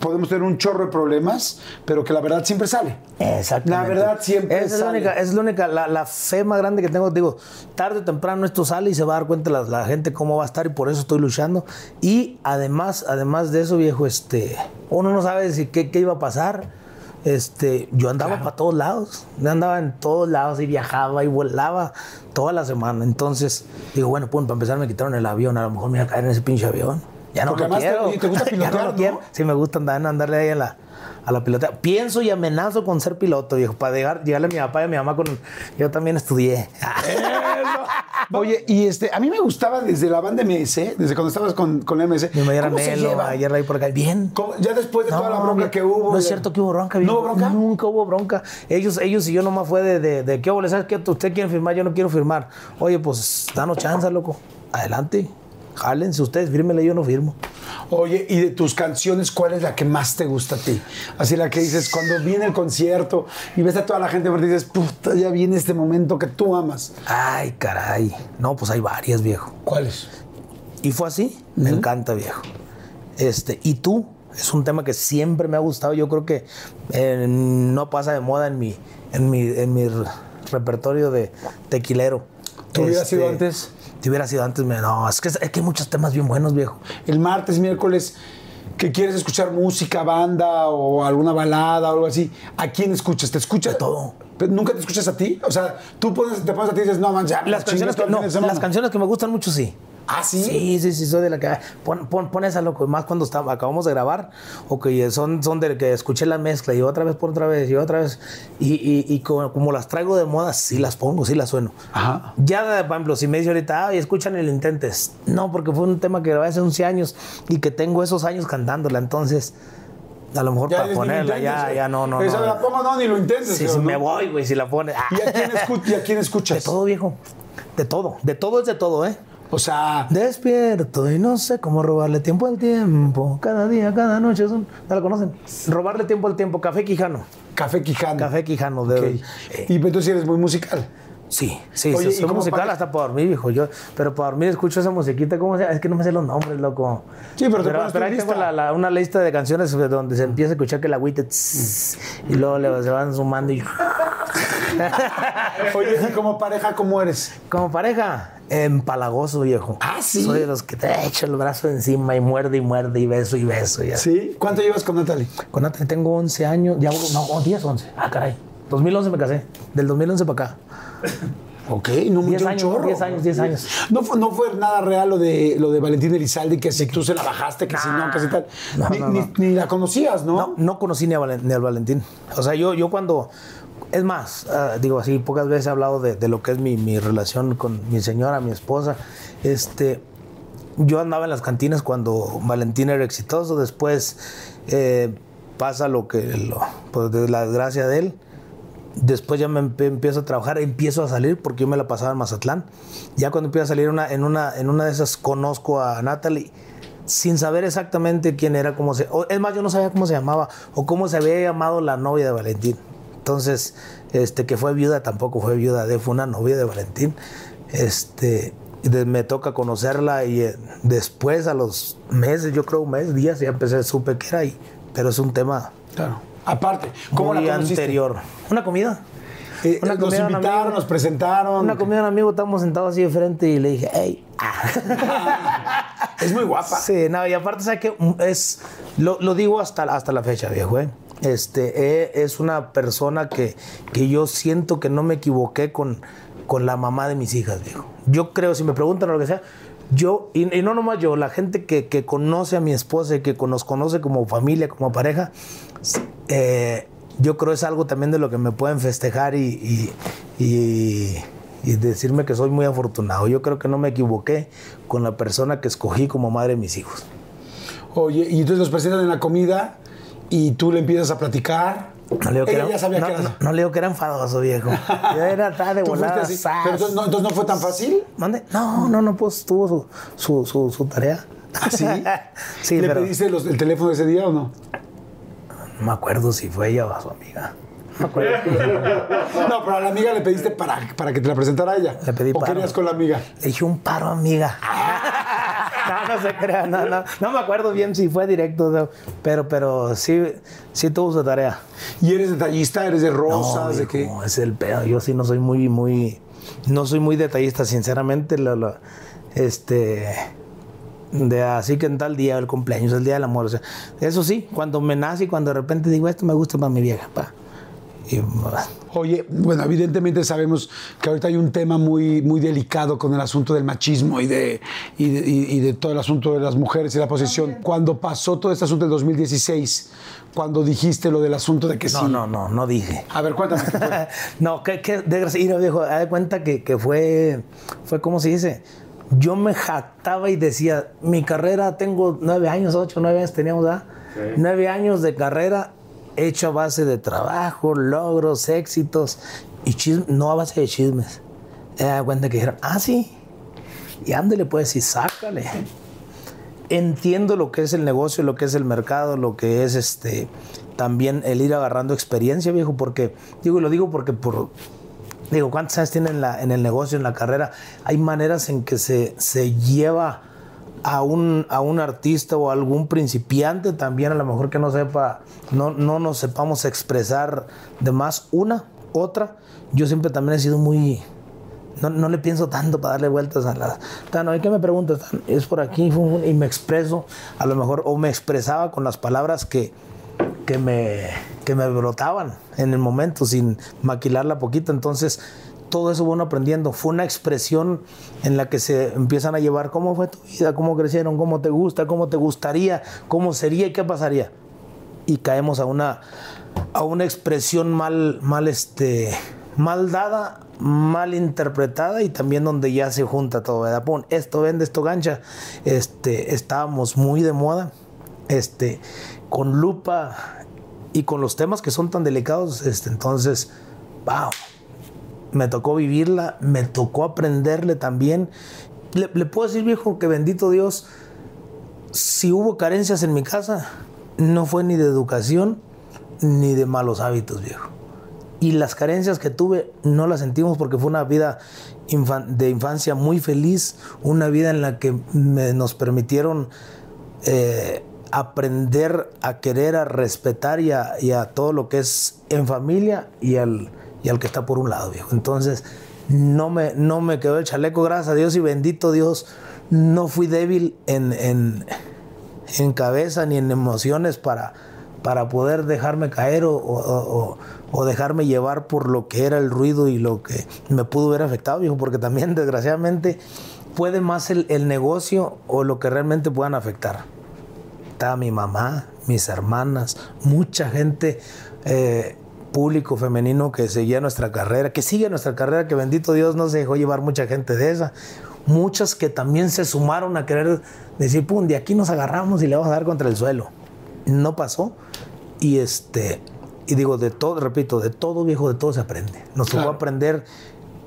podemos tener un chorro de problemas, pero que la verdad siempre sale. Exactamente. La verdad siempre Esa es la sale. única, es la única, la, la fe más grande que tengo. Digo, tarde o temprano esto sale y se va a dar cuenta la, la gente cómo va a estar y por eso estoy luchando. Y además, además de eso, viejo, este, uno no sabe si qué, qué iba a pasar. Este, yo andaba para todos lados, yo andaba en todos lados y viajaba y volaba toda la semana. Entonces, digo, bueno, pues para empezar me quitaron el avión, a lo mejor me iba a caer en ese pinche avión. Ya no Porque lo te- quiero. oye, te gusta Ya pilotear, no lo ¿no? quiero. Sí, me gusta andar, andarle ahí a la, a la pilota. Pienso y amenazo con ser piloto, viejo, para llegar, llegarle a mi papá y a mi mamá con... Yo también estudié. Oye, y este, a mí me gustaba desde la banda MS, desde cuando estabas con, con la MS. Mi mayor ¿Cómo se lleva? ayer ahí por acá. Bien. ¿Cómo- Ya después de toda la bronca que hubo. No es cierto que hubo bronca, ¿No hubo bronca? Nunca hubo bronca. Ellos, ellos y yo nomás fue de, de, de ¿qué hubo? ¿Sabes qué? Usted quiere firmar, yo no quiero firmar. Oye, pues danos chance, loco. Adelante. Jálense ustedes, fírmele, yo no firmo. Oye, y de tus canciones, ¿cuál es la que más te gusta a ti? Así la que dices, cuando viene el concierto y ves a toda la gente, pero dices, puta, ya viene este momento que tú amas. Ay, caray. No, pues hay varias, viejo. ¿Cuáles? Y fue así. Me encanta, viejo. Este, y tú, es un tema que siempre me ha gustado. Yo creo que eh, no pasa de moda en mi, en mi, en mi re- repertorio de tequilero. ¿Tú hubieras sido antes? Te hubiera sido antes. me- No, es que, es que hay muchos temas bien buenos, viejo. El martes, miércoles, que quieres escuchar música, banda o alguna balada o algo así, ¿a quién escuchas? ¿Te escuchas? De todo. ¿Pero ¿Nunca te escuchas a ti? O sea, tú pones, te pones a ti y dices, no, man, ya, Las chingué canciones, que, no, fin de semana". las canciones que me gustan mucho, sí. Ah, sí. Sí, sí, sí, soy de la que. Pon, pon, pon esa, loco. Más cuando está, acabamos de grabar, o que son, son de que escuché la mezcla y otra vez, por otra vez y otra vez. Y, y, y como, como las traigo de moda, sí las pongo, sí las sueno. Ajá. Ya, por ejemplo, si me dice ahorita, ay, escuchan el intentes. No, porque fue un tema que grabé hace 11 años y que tengo esos años cantándola. Entonces, a lo mejor Ya para ponerla, intentes, ya, ¿eh? ya no, no. Esa no. la pongo, no, ni lo intentes. Sí, ¿no? me voy, güey, si la pones. ¿Y a quién, escu- y a quién escuchas? De todo, viejo. De todo. De todo es de todo, ¿eh? O sea, Despierto y no sé cómo robarle tiempo al tiempo. Cada día, cada noche. Son, ¿No la conocen? Robarle tiempo al tiempo. Café Quijano. Café Quijano. Café Quijano. De, Ok. eh, Y entonces eres muy musical. sí, sí. Oye, ¿y soy musical para- hasta para dormir, viejo. Yo, pero para dormir escucho esa musiquita. ¿Cómo se? Es que no me sé los nombres, loco. Sí, pero te pones tu ahí tengo lista. la- la- una lista de canciones donde se empieza a escuchar que la agüita tss, y luego le, se van sumando y... Oye, y como pareja, ¿cómo eres? Como pareja, empalagoso, viejo. Ah, ¿sí? Soy de los que te echo el brazo encima y muerde y muerde y beso y beso. ¿Sí? ¿Cuánto llevas con Natalie? Con Natalie tengo 11 años, ya, no, 10, 11. Ah, caray. 2011 me casé, del 2011 para acá. Ok, no 10 mucho un años, chorro. 10 años, 10 años. No fue, no fue nada real lo de, lo de Valentín Elizalde, que si tú se la bajaste, que si no, que si tal. No, ni, no, ni- ni la conocías, ¿no? No, no conocí ni, a ni al Valentín. O sea, yo, yo cuando... Es más, ah, digo así, pocas veces he hablado de, lo que es mi, relación con mi señora, mi esposa. Este, yo andaba en las cantinas cuando Valentín era exitoso, después eh, pasa lo que, lo, pues de la desgracia de él. Después ya me empiezo a trabajar, empiezo a salir porque yo me la pasaba en Mazatlán. Ya cuando empiezo a salir una, en una de esas conozco a Natalie sin saber exactamente quién era, cómo se... o- es más, yo no sabía cómo se llamaba o cómo se había llamado la novia de Valentín. Entonces, este, que fue viuda, tampoco fue viuda de, fue una novia de Valentín. Este, y de- me toca conocerla y eh, después a los meses, yo creo un mes, días, ya empecé, supe que era ahí. Pero es un tema Claro. Aparte, ¿cómo muy la conociste? anterior. ¿Una comida? Eh, Una nos comida invitaron, amigo. nos presentaron. Una comida de un amigo, estábamos sentados así de frente y le dije, hey. Es muy guapa. Sí, no, y aparte, ¿sabes qué? Es, lo, lo digo hasta, hasta la fecha, viejo, ¿eh? Este, eh, es una persona que, que yo siento que no me equivoqué con, con la mamá de mis hijas, viejo. Yo creo, si me preguntan lo que sea, yo, y, no nomás yo, la gente que, que conoce a mi esposa y que nos conoce como familia, como pareja, eh, yo creo es algo también de lo que me pueden festejar y, y- y decirme que soy muy afortunado. Yo creo que no me equivoqué con la persona que escogí como madre de mis hijos. Oye, y entonces los presentan en la comida y tú le empiezas a platicar. No le digo que era, ya sabía no, que era. no- no le digo que era enfadoso, viejo. Yo era atrás de volada. Pero entonces no, entonces no fue tan fácil. ¿Mande? No, no, no, pues tuvo su, su, su, su tarea. ¿Ah, sí? sí, ¿Le pero pediste los- el teléfono ese día o no? no me acuerdo si fue ella o su amiga. No. No, pero a la amiga le pediste para, para que te la presentara a ella. Le pedí ¿O paro. querías con la amiga? Le dije un paro, amiga. no, no se crea, no, no. No me acuerdo bien si fue directo, no, pero, pero sí, sí tuvo su tarea. ¿Y eres detallista? ¿Eres de No, rosas? ¿De qué? viejo, es el pedo. Yo sí no soy muy, muy, no soy muy detallista, sinceramente. Lo, lo- este, de así que en tal día el cumpleaños, el día del amor. o sea, eso sí, cuando me nace y cuando de repente digo esto me gusta para mi vieja, pa. Y, Oye, bueno, evidentemente sabemos que ahorita hay un tema muy, muy delicado con el asunto del machismo y de, y, de, y- y de todo el asunto de las mujeres y la posición. Cuando pasó todo este asunto del 2016, cuando dijiste lo del asunto de que no, sí. no, no, no dije. A ver, cuéntame. ¿qué fue? no, que, que desgraciado, viejo. Haz de cuenta que, que fue, fue como se dice. Yo me jactaba y decía, mi carrera, tengo nueve años, ocho, nueve años teníamos, ¿verdad? Nueve años de carrera hecho a base de trabajo, logros, éxitos y chismes, no a base de chismes. Me da cuenta que dijeron, ah, sí, y ándale pues y sácale. Entiendo lo que es el negocio, lo que es el mercado, lo que es este también el ir agarrando experiencia, viejo, porque digo, y lo digo porque por digo, ¿cuántos años tiene en, la- en el negocio, en la carrera? Hay maneras en que se, se lleva a un, a un artista o algún principiante también, a lo mejor que no sepa, no, no nos sepamos expresar de más una, otra. Yo siempre también he sido muy, no, no le pienso tanto para darle vueltas a las. Tan, ¿y qué me preguntas? Es por aquí, y me expreso, a lo mejor, o me expresaba con las palabras que, que, me, que me brotaban en el momento, sin maquilarla poquito. Entonces, todo eso bueno aprendiendo. Fue una expresión en la que se empiezan a llevar cómo fue tu vida, cómo crecieron, cómo te gusta, cómo te gustaría, cómo sería y qué pasaría. Y caemos a una, a una expresión mal, mal, este, mal dada, mal interpretada y también donde ya se junta todo, ¿verdad? Esto vende, esto gancha. Este, estábamos muy de moda, este, con lupa y con los temas que son tan delicados, este, entonces, wow, me tocó vivirla, me tocó aprenderle también. Le, puedo decir, viejo, que bendito Dios, si hubo carencias en mi casa, no fue ni de educación ni de malos hábitos, viejo. Y las carencias que tuve no las sentimos porque fue una vida de infancia muy feliz, una vida en la que nos permitieron eh, aprender a querer, a respetar y a todo lo que es en familia y al, y al que está por un lado, viejo. Entonces, no me, no me quedó el chaleco, gracias a Dios y bendito Dios, no fui débil en, en, en cabeza ni en emociones para, para poder dejarme caer o, o- dejarme llevar por lo que era el ruido y lo que me pudo haber afectado, viejo, porque también desgraciadamente puede más el, el negocio o lo que realmente puedan afectar. Estaba mi mamá, mis hermanas, mucha gente, eh, público femenino que seguía nuestra carrera, que sigue nuestra carrera, que bendito Dios no se dejó llevar mucha gente de esa. Muchas que también se sumaron a querer decir, pum, de aquí nos agarramos y le vamos a dar contra el suelo. No pasó. Y este, y digo, de todo, repito, de todo viejo, de todo se aprende. Nos tocó Claro. aprender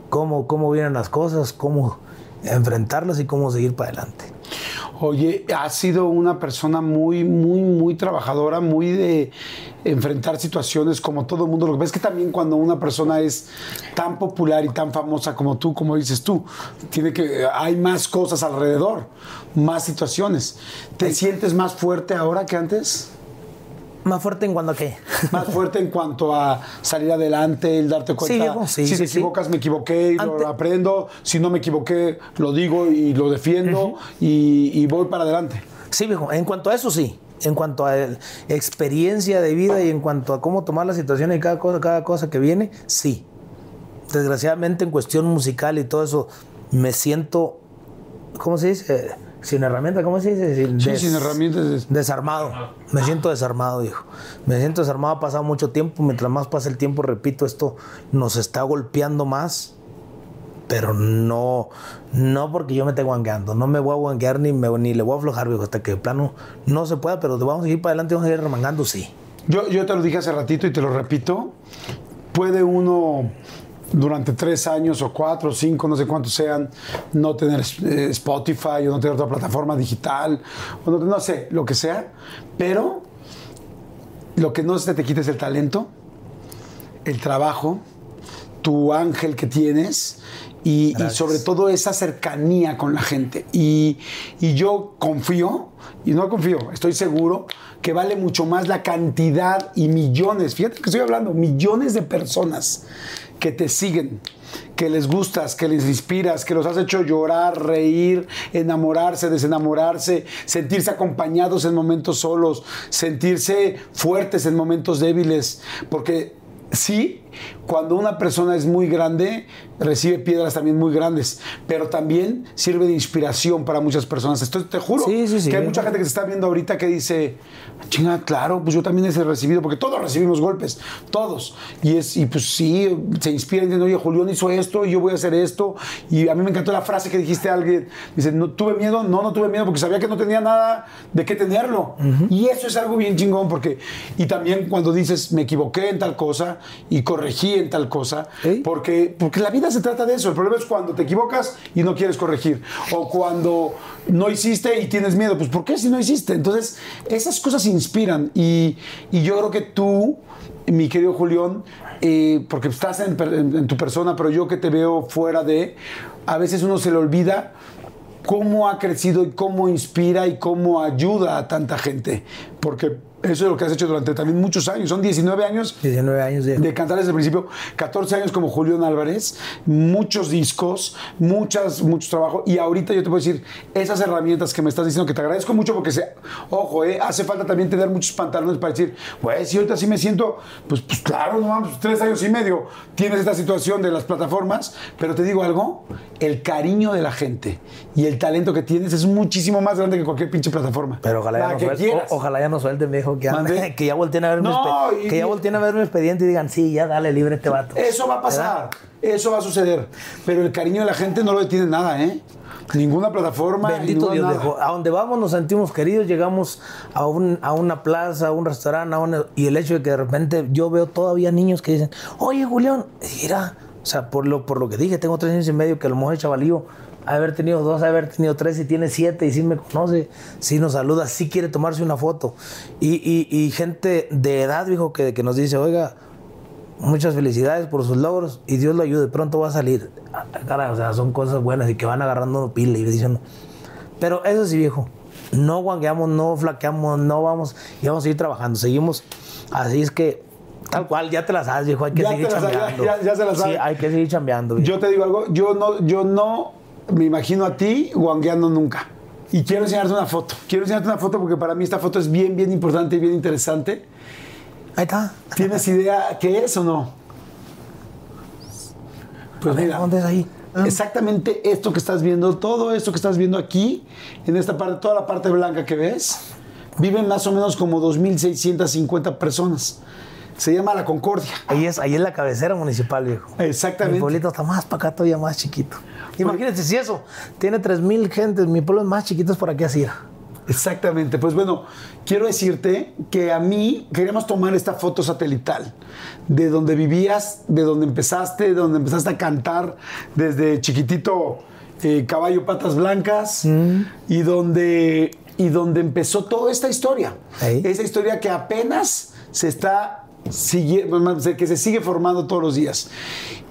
cómo, cómo vienen las cosas, cómo enfrentarlas y cómo seguir para adelante. Oye, has sido una persona muy, muy, muy trabajadora, muy de enfrentar situaciones como todo el mundo. Lo que pasa es que también cuando una persona es tan popular y tan famosa como tú, como dices tú, tiene que hay más cosas alrededor, más situaciones. ¿Te sientes más fuerte ahora que antes? Más fuerte en cuanto a qué. Más fuerte en cuanto a salir adelante, el darte cuenta. viejo, sí, si sí, te sí. equivocas, me equivoqué y Ante- lo aprendo. Si no me equivoqué, lo digo y lo defiendo y, y voy para adelante. Sí, viejo, en cuanto a eso sí. En cuanto a experiencia de vida y en cuanto a cómo tomar la situación y cada cosa, cada cosa que viene, sí. Desgraciadamente en cuestión musical y todo eso, me siento, ¿cómo se dice? Sin herramienta, ¿cómo se dice? Sin, Sí, des- sin herramientas. Desarmado. Me siento desarmado, hijo. Me siento desarmado, ha pasado mucho tiempo. Mientras más pasa el tiempo, repito, esto nos está golpeando más. Pero no, no porque yo me esté guangueando. No me voy a guanguear ni, me, ni le voy a aflojar, viejo, hasta que de plano no se pueda. Pero vamos a ir para adelante, vamos a ir remangando, sí. Yo, yo te lo dije hace ratito y te lo repito. Puede uno durante tres años o cuatro o cinco, no sé cuántos sean, no tener eh, Spotify o no tener otra plataforma digital, o no, no sé, lo que sea, pero lo que no se te quita es el talento, el trabajo, tu ángel que tienes y, y sobre todo esa cercanía con la gente. Y, y yo confío, y no confío, estoy seguro que vale mucho más la cantidad y millones, fíjate que estoy hablando, millones de personas que te siguen, que les gustas, que les inspiras, que los has hecho llorar, reír, enamorarse, desenamorarse, sentirse acompañados en momentos solos, sentirse fuertes en momentos débiles, porque sí, cuando una persona es muy grande, recibe piedras también muy grandes, pero también sirve de inspiración para muchas personas. Esto te juro Sí, sí, sí. que hay mucha gente que se está viendo ahorita que dice, chinga, claro, pues yo también he recibido, porque todos recibimos golpes, todos. Y es, y pues sí, se inspira y dicen, oye, Julián hizo esto y yo voy a hacer esto. Y a mí me encantó la frase que dijiste a alguien, dice, no tuve miedo, no, no tuve miedo porque sabía que no tenía nada de qué tenerlo. Y eso es algo bien chingón, porque, y también cuando dices, me equivoqué en tal cosa y corregí en tal cosa, porque, porque la vida se trata de eso. El problema es cuando te equivocas y no quieres corregir. O cuando no hiciste y tienes miedo. Pues ¿por qué si no hiciste? Entonces, esas cosas inspiran. Y, y yo creo que tú, mi querido Julián, eh, porque estás en- en tu persona, pero yo que te veo fuera de, a veces uno se le olvida cómo ha crecido y cómo inspira y cómo ayuda a tanta gente. Porque eso es lo que has hecho durante también muchos años. Son 19 años 19 años de... de cantar desde el principio, 14 años como Julián Álvarez, muchos discos, muchas, mucho trabajo. Y ahorita yo te puedo decir, esas herramientas que me estás diciendo, que te agradezco mucho porque, se, ojo, eh, hace falta también tener muchos pantalones para decir, güey, si ahorita sí me siento, pues, pues claro, no vamos, tres años y medio tienes esta situación de las plataformas, pero te digo algo, el cariño de la gente y el talento que tienes es muchísimo más grande que cualquier pinche plataforma. Pero ojalá ya, La no que quieras. o- ojalá ya no suelten, viejo, que, que ya volteen a ver mi No, y- que ya volteen a ver mi expediente y digan, sí, ya dale libre este vato. Eso va a pasar, eso va a suceder. Pero el cariño de la gente no lo detiene nada, ¿eh? Ninguna plataforma. Bendito ninguna Dios, viejo. A donde vamos nos sentimos queridos, llegamos a, un, a una plaza, a un restaurante, a una- y el hecho de que de repente yo veo todavía niños que dicen, oye, Julián, mira, o sea, por lo, por lo que dije, tengo tres años y medio, que a lo mejor el chavalío haber tenido dos, haber tenido tres y tiene siete y sí me conoce, sí nos saluda, sí quiere tomarse una foto. Y, y- y gente de edad, viejo, que, que nos dice, oiga, muchas felicidades por sus logros y Dios lo ayude, pronto va a salir. Ah, Caray, o sea, son cosas buenas y que van agarrando pila y diciendo. Pero eso sí, viejo, no guangueamos, no flaqueamos, no vamos y vamos a seguir trabajando, seguimos. Así es que, tal cual, ya te la sabes, viejo, hay que Ya seguir sabes, chambeando. ya- ya se la Sí, sabe. hay que seguir chambeando. viejo. Yo te digo algo, yo no, yo no me imagino a ti guangueando nunca. Y quiero enseñarte una foto. Quiero enseñarte una foto porque para mí esta foto es bien, bien importante y bien interesante. Ahí está. ¿Tienes idea qué es o no? Pues mira, ¿Dónde es ahí? exactamente esto que estás viendo, todo esto que estás viendo aquí, en esta parte, toda la parte blanca que ves, viven más o menos como 2.650 personas. Se llama La Concordia. Ahí es, ahí es la cabecera municipal, viejo. Exactamente. Mi pueblito está más para acá todavía más chiquito. Imagínense si eso tiene 3.000 gentes, mi pueblo es más chiquito es por aquí así. Exactamente. Pues bueno, quiero decirte que a mí queríamos tomar esta foto satelital de donde vivías, de donde empezaste, de donde empezaste a cantar desde chiquitito eh, Caballo Patas Blancas y, donde, y donde empezó toda esta historia. Esa historia que apenas se está siguiendo, que se sigue formando todos los días.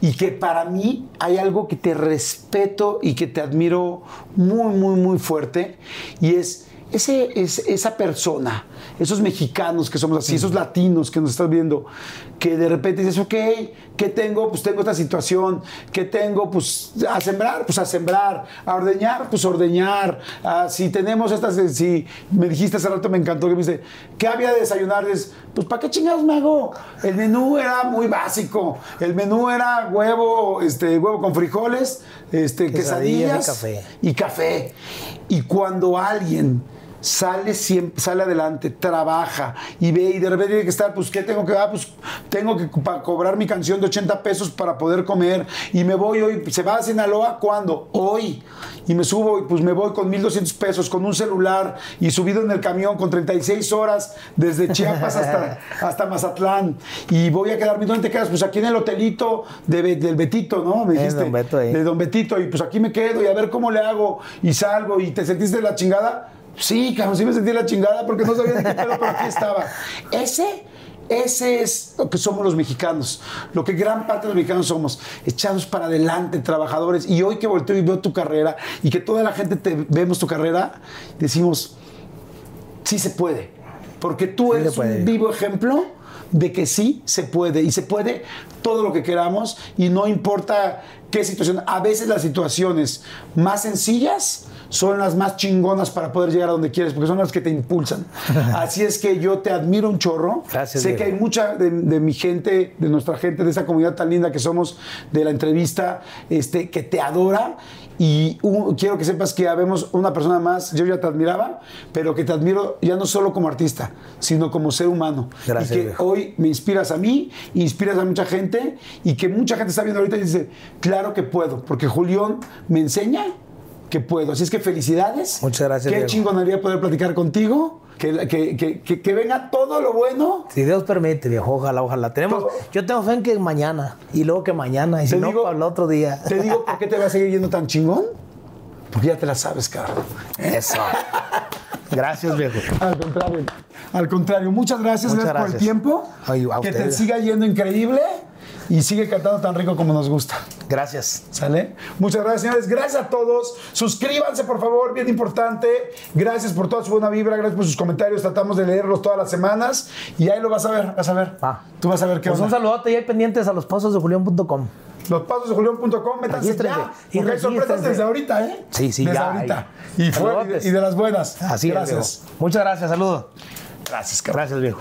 Y que para mí hay algo que te respeto y que te admiro muy, muy, muy fuerte. Y es ese, es, esa persona, esos mexicanos que somos así, esos latinos que nos están viendo, que de repente dices, ok, ¿qué tengo? Pues tengo esta situación, ¿qué tengo? Pues a sembrar, pues a sembrar, a ordeñar, pues ordeñar, Ah, si tenemos estas, eh, si me dijiste hace rato, me encantó que me dice, ¿qué había de desayunar? Dices, pues ¿para qué chingados me hago? El menú era muy básico, el menú era huevo, este, huevo con frijoles, este, Quesadillas quesadillas, y café. y café. Y cuando alguien sale siempre, sale adelante, trabaja y ve y de repente tiene que estar, pues, ¿qué tengo que dar? Pues tengo que cobrar mi canción de 80 pesos para poder comer y me voy hoy, ¿se va a Sinaloa? ¿Cuándo? Hoy. Y me subo y pues me voy con 1.200 pesos, con un celular y subido en el camión con 36 horas desde Chiapas hasta, hasta Mazatlán. Y voy a quedarme, ¿dónde te quedas? Pues aquí en el hotelito de, del Betito, ¿no? Me Eh, dijiste. don Beto ahí. De Don Betito, y pues aquí me quedo y a ver cómo le hago y salgo y te sentiste la chingada. Sí, cabrón, sí me sentí la chingada porque no sabía de qué pedo, pero aquí estaba. Ese, ese es lo que somos los mexicanos, lo que gran parte de los mexicanos somos, echados para adelante, trabajadores. Y hoy que volteo y veo tu carrera y que toda la gente te vemos tu carrera, decimos, sí se puede. Porque tú Sí eres un vivo ejemplo de que sí se puede y se puede todo lo que queramos y no importa qué situación. A veces las situaciones más sencillas son las más chingonas para poder llegar a donde quieres porque son las que te impulsan. Así es que yo te admiro un chorro. Gracias, sé Diego. que hay mucha de, de mi gente, de nuestra gente, de esa comunidad tan linda que somos de la entrevista, este, que te adora. Y un- quiero que sepas que habemos una persona más, yo ya te admiraba, pero que te admiro ya no solo como artista, sino como ser humano. Gracias, y que viejo. hoy me inspiras a mí, inspiras a mucha gente y que mucha gente está viendo ahorita y dice, claro que puedo, porque Julián me enseña que puedo. Así es que felicidades. Muchas gracias, Qué Diego. chingonería poder platicar contigo. Que, que- que- que- venga todo lo bueno. Si Dios permite, viejo, ojalá, ojalá. Tenemos, Todo. yo tengo fe en que mañana, y luego que mañana, y si Te no, digo- para el otro día. Te digo por qué te va a seguir yendo tan chingón. Porque ya te la sabes, cabrón. Eso. Gracias, viejo. Al contrario. Al contrario, muchas gracias, Muchas gracias, por el gracias. tiempo. Ay, que te siga yendo increíble. Y sigue cantando tan rico como nos gusta. Gracias. ¿Sale? Muchas gracias, señores. Gracias a todos. Suscríbanse, por favor, bien importante. Gracias por toda su buena vibra, gracias por sus comentarios. Tratamos de leerlos todas las semanas y ahí lo vas a ver, vas a ver. Va. Tú vas a ver qué Pues un onda. saludote y hay pendientes a los pasos de julián.com. Los pasos de Julián.com, métanse ya. Porque hay sorpresas desde ahorita, ¿eh? Sí, sí, desde ya, ahorita. Y, fue, y de las buenas. Así Gracias. es, viejo. Muchas gracias, saludos. Gracias, cabrón. Gracias, viejo.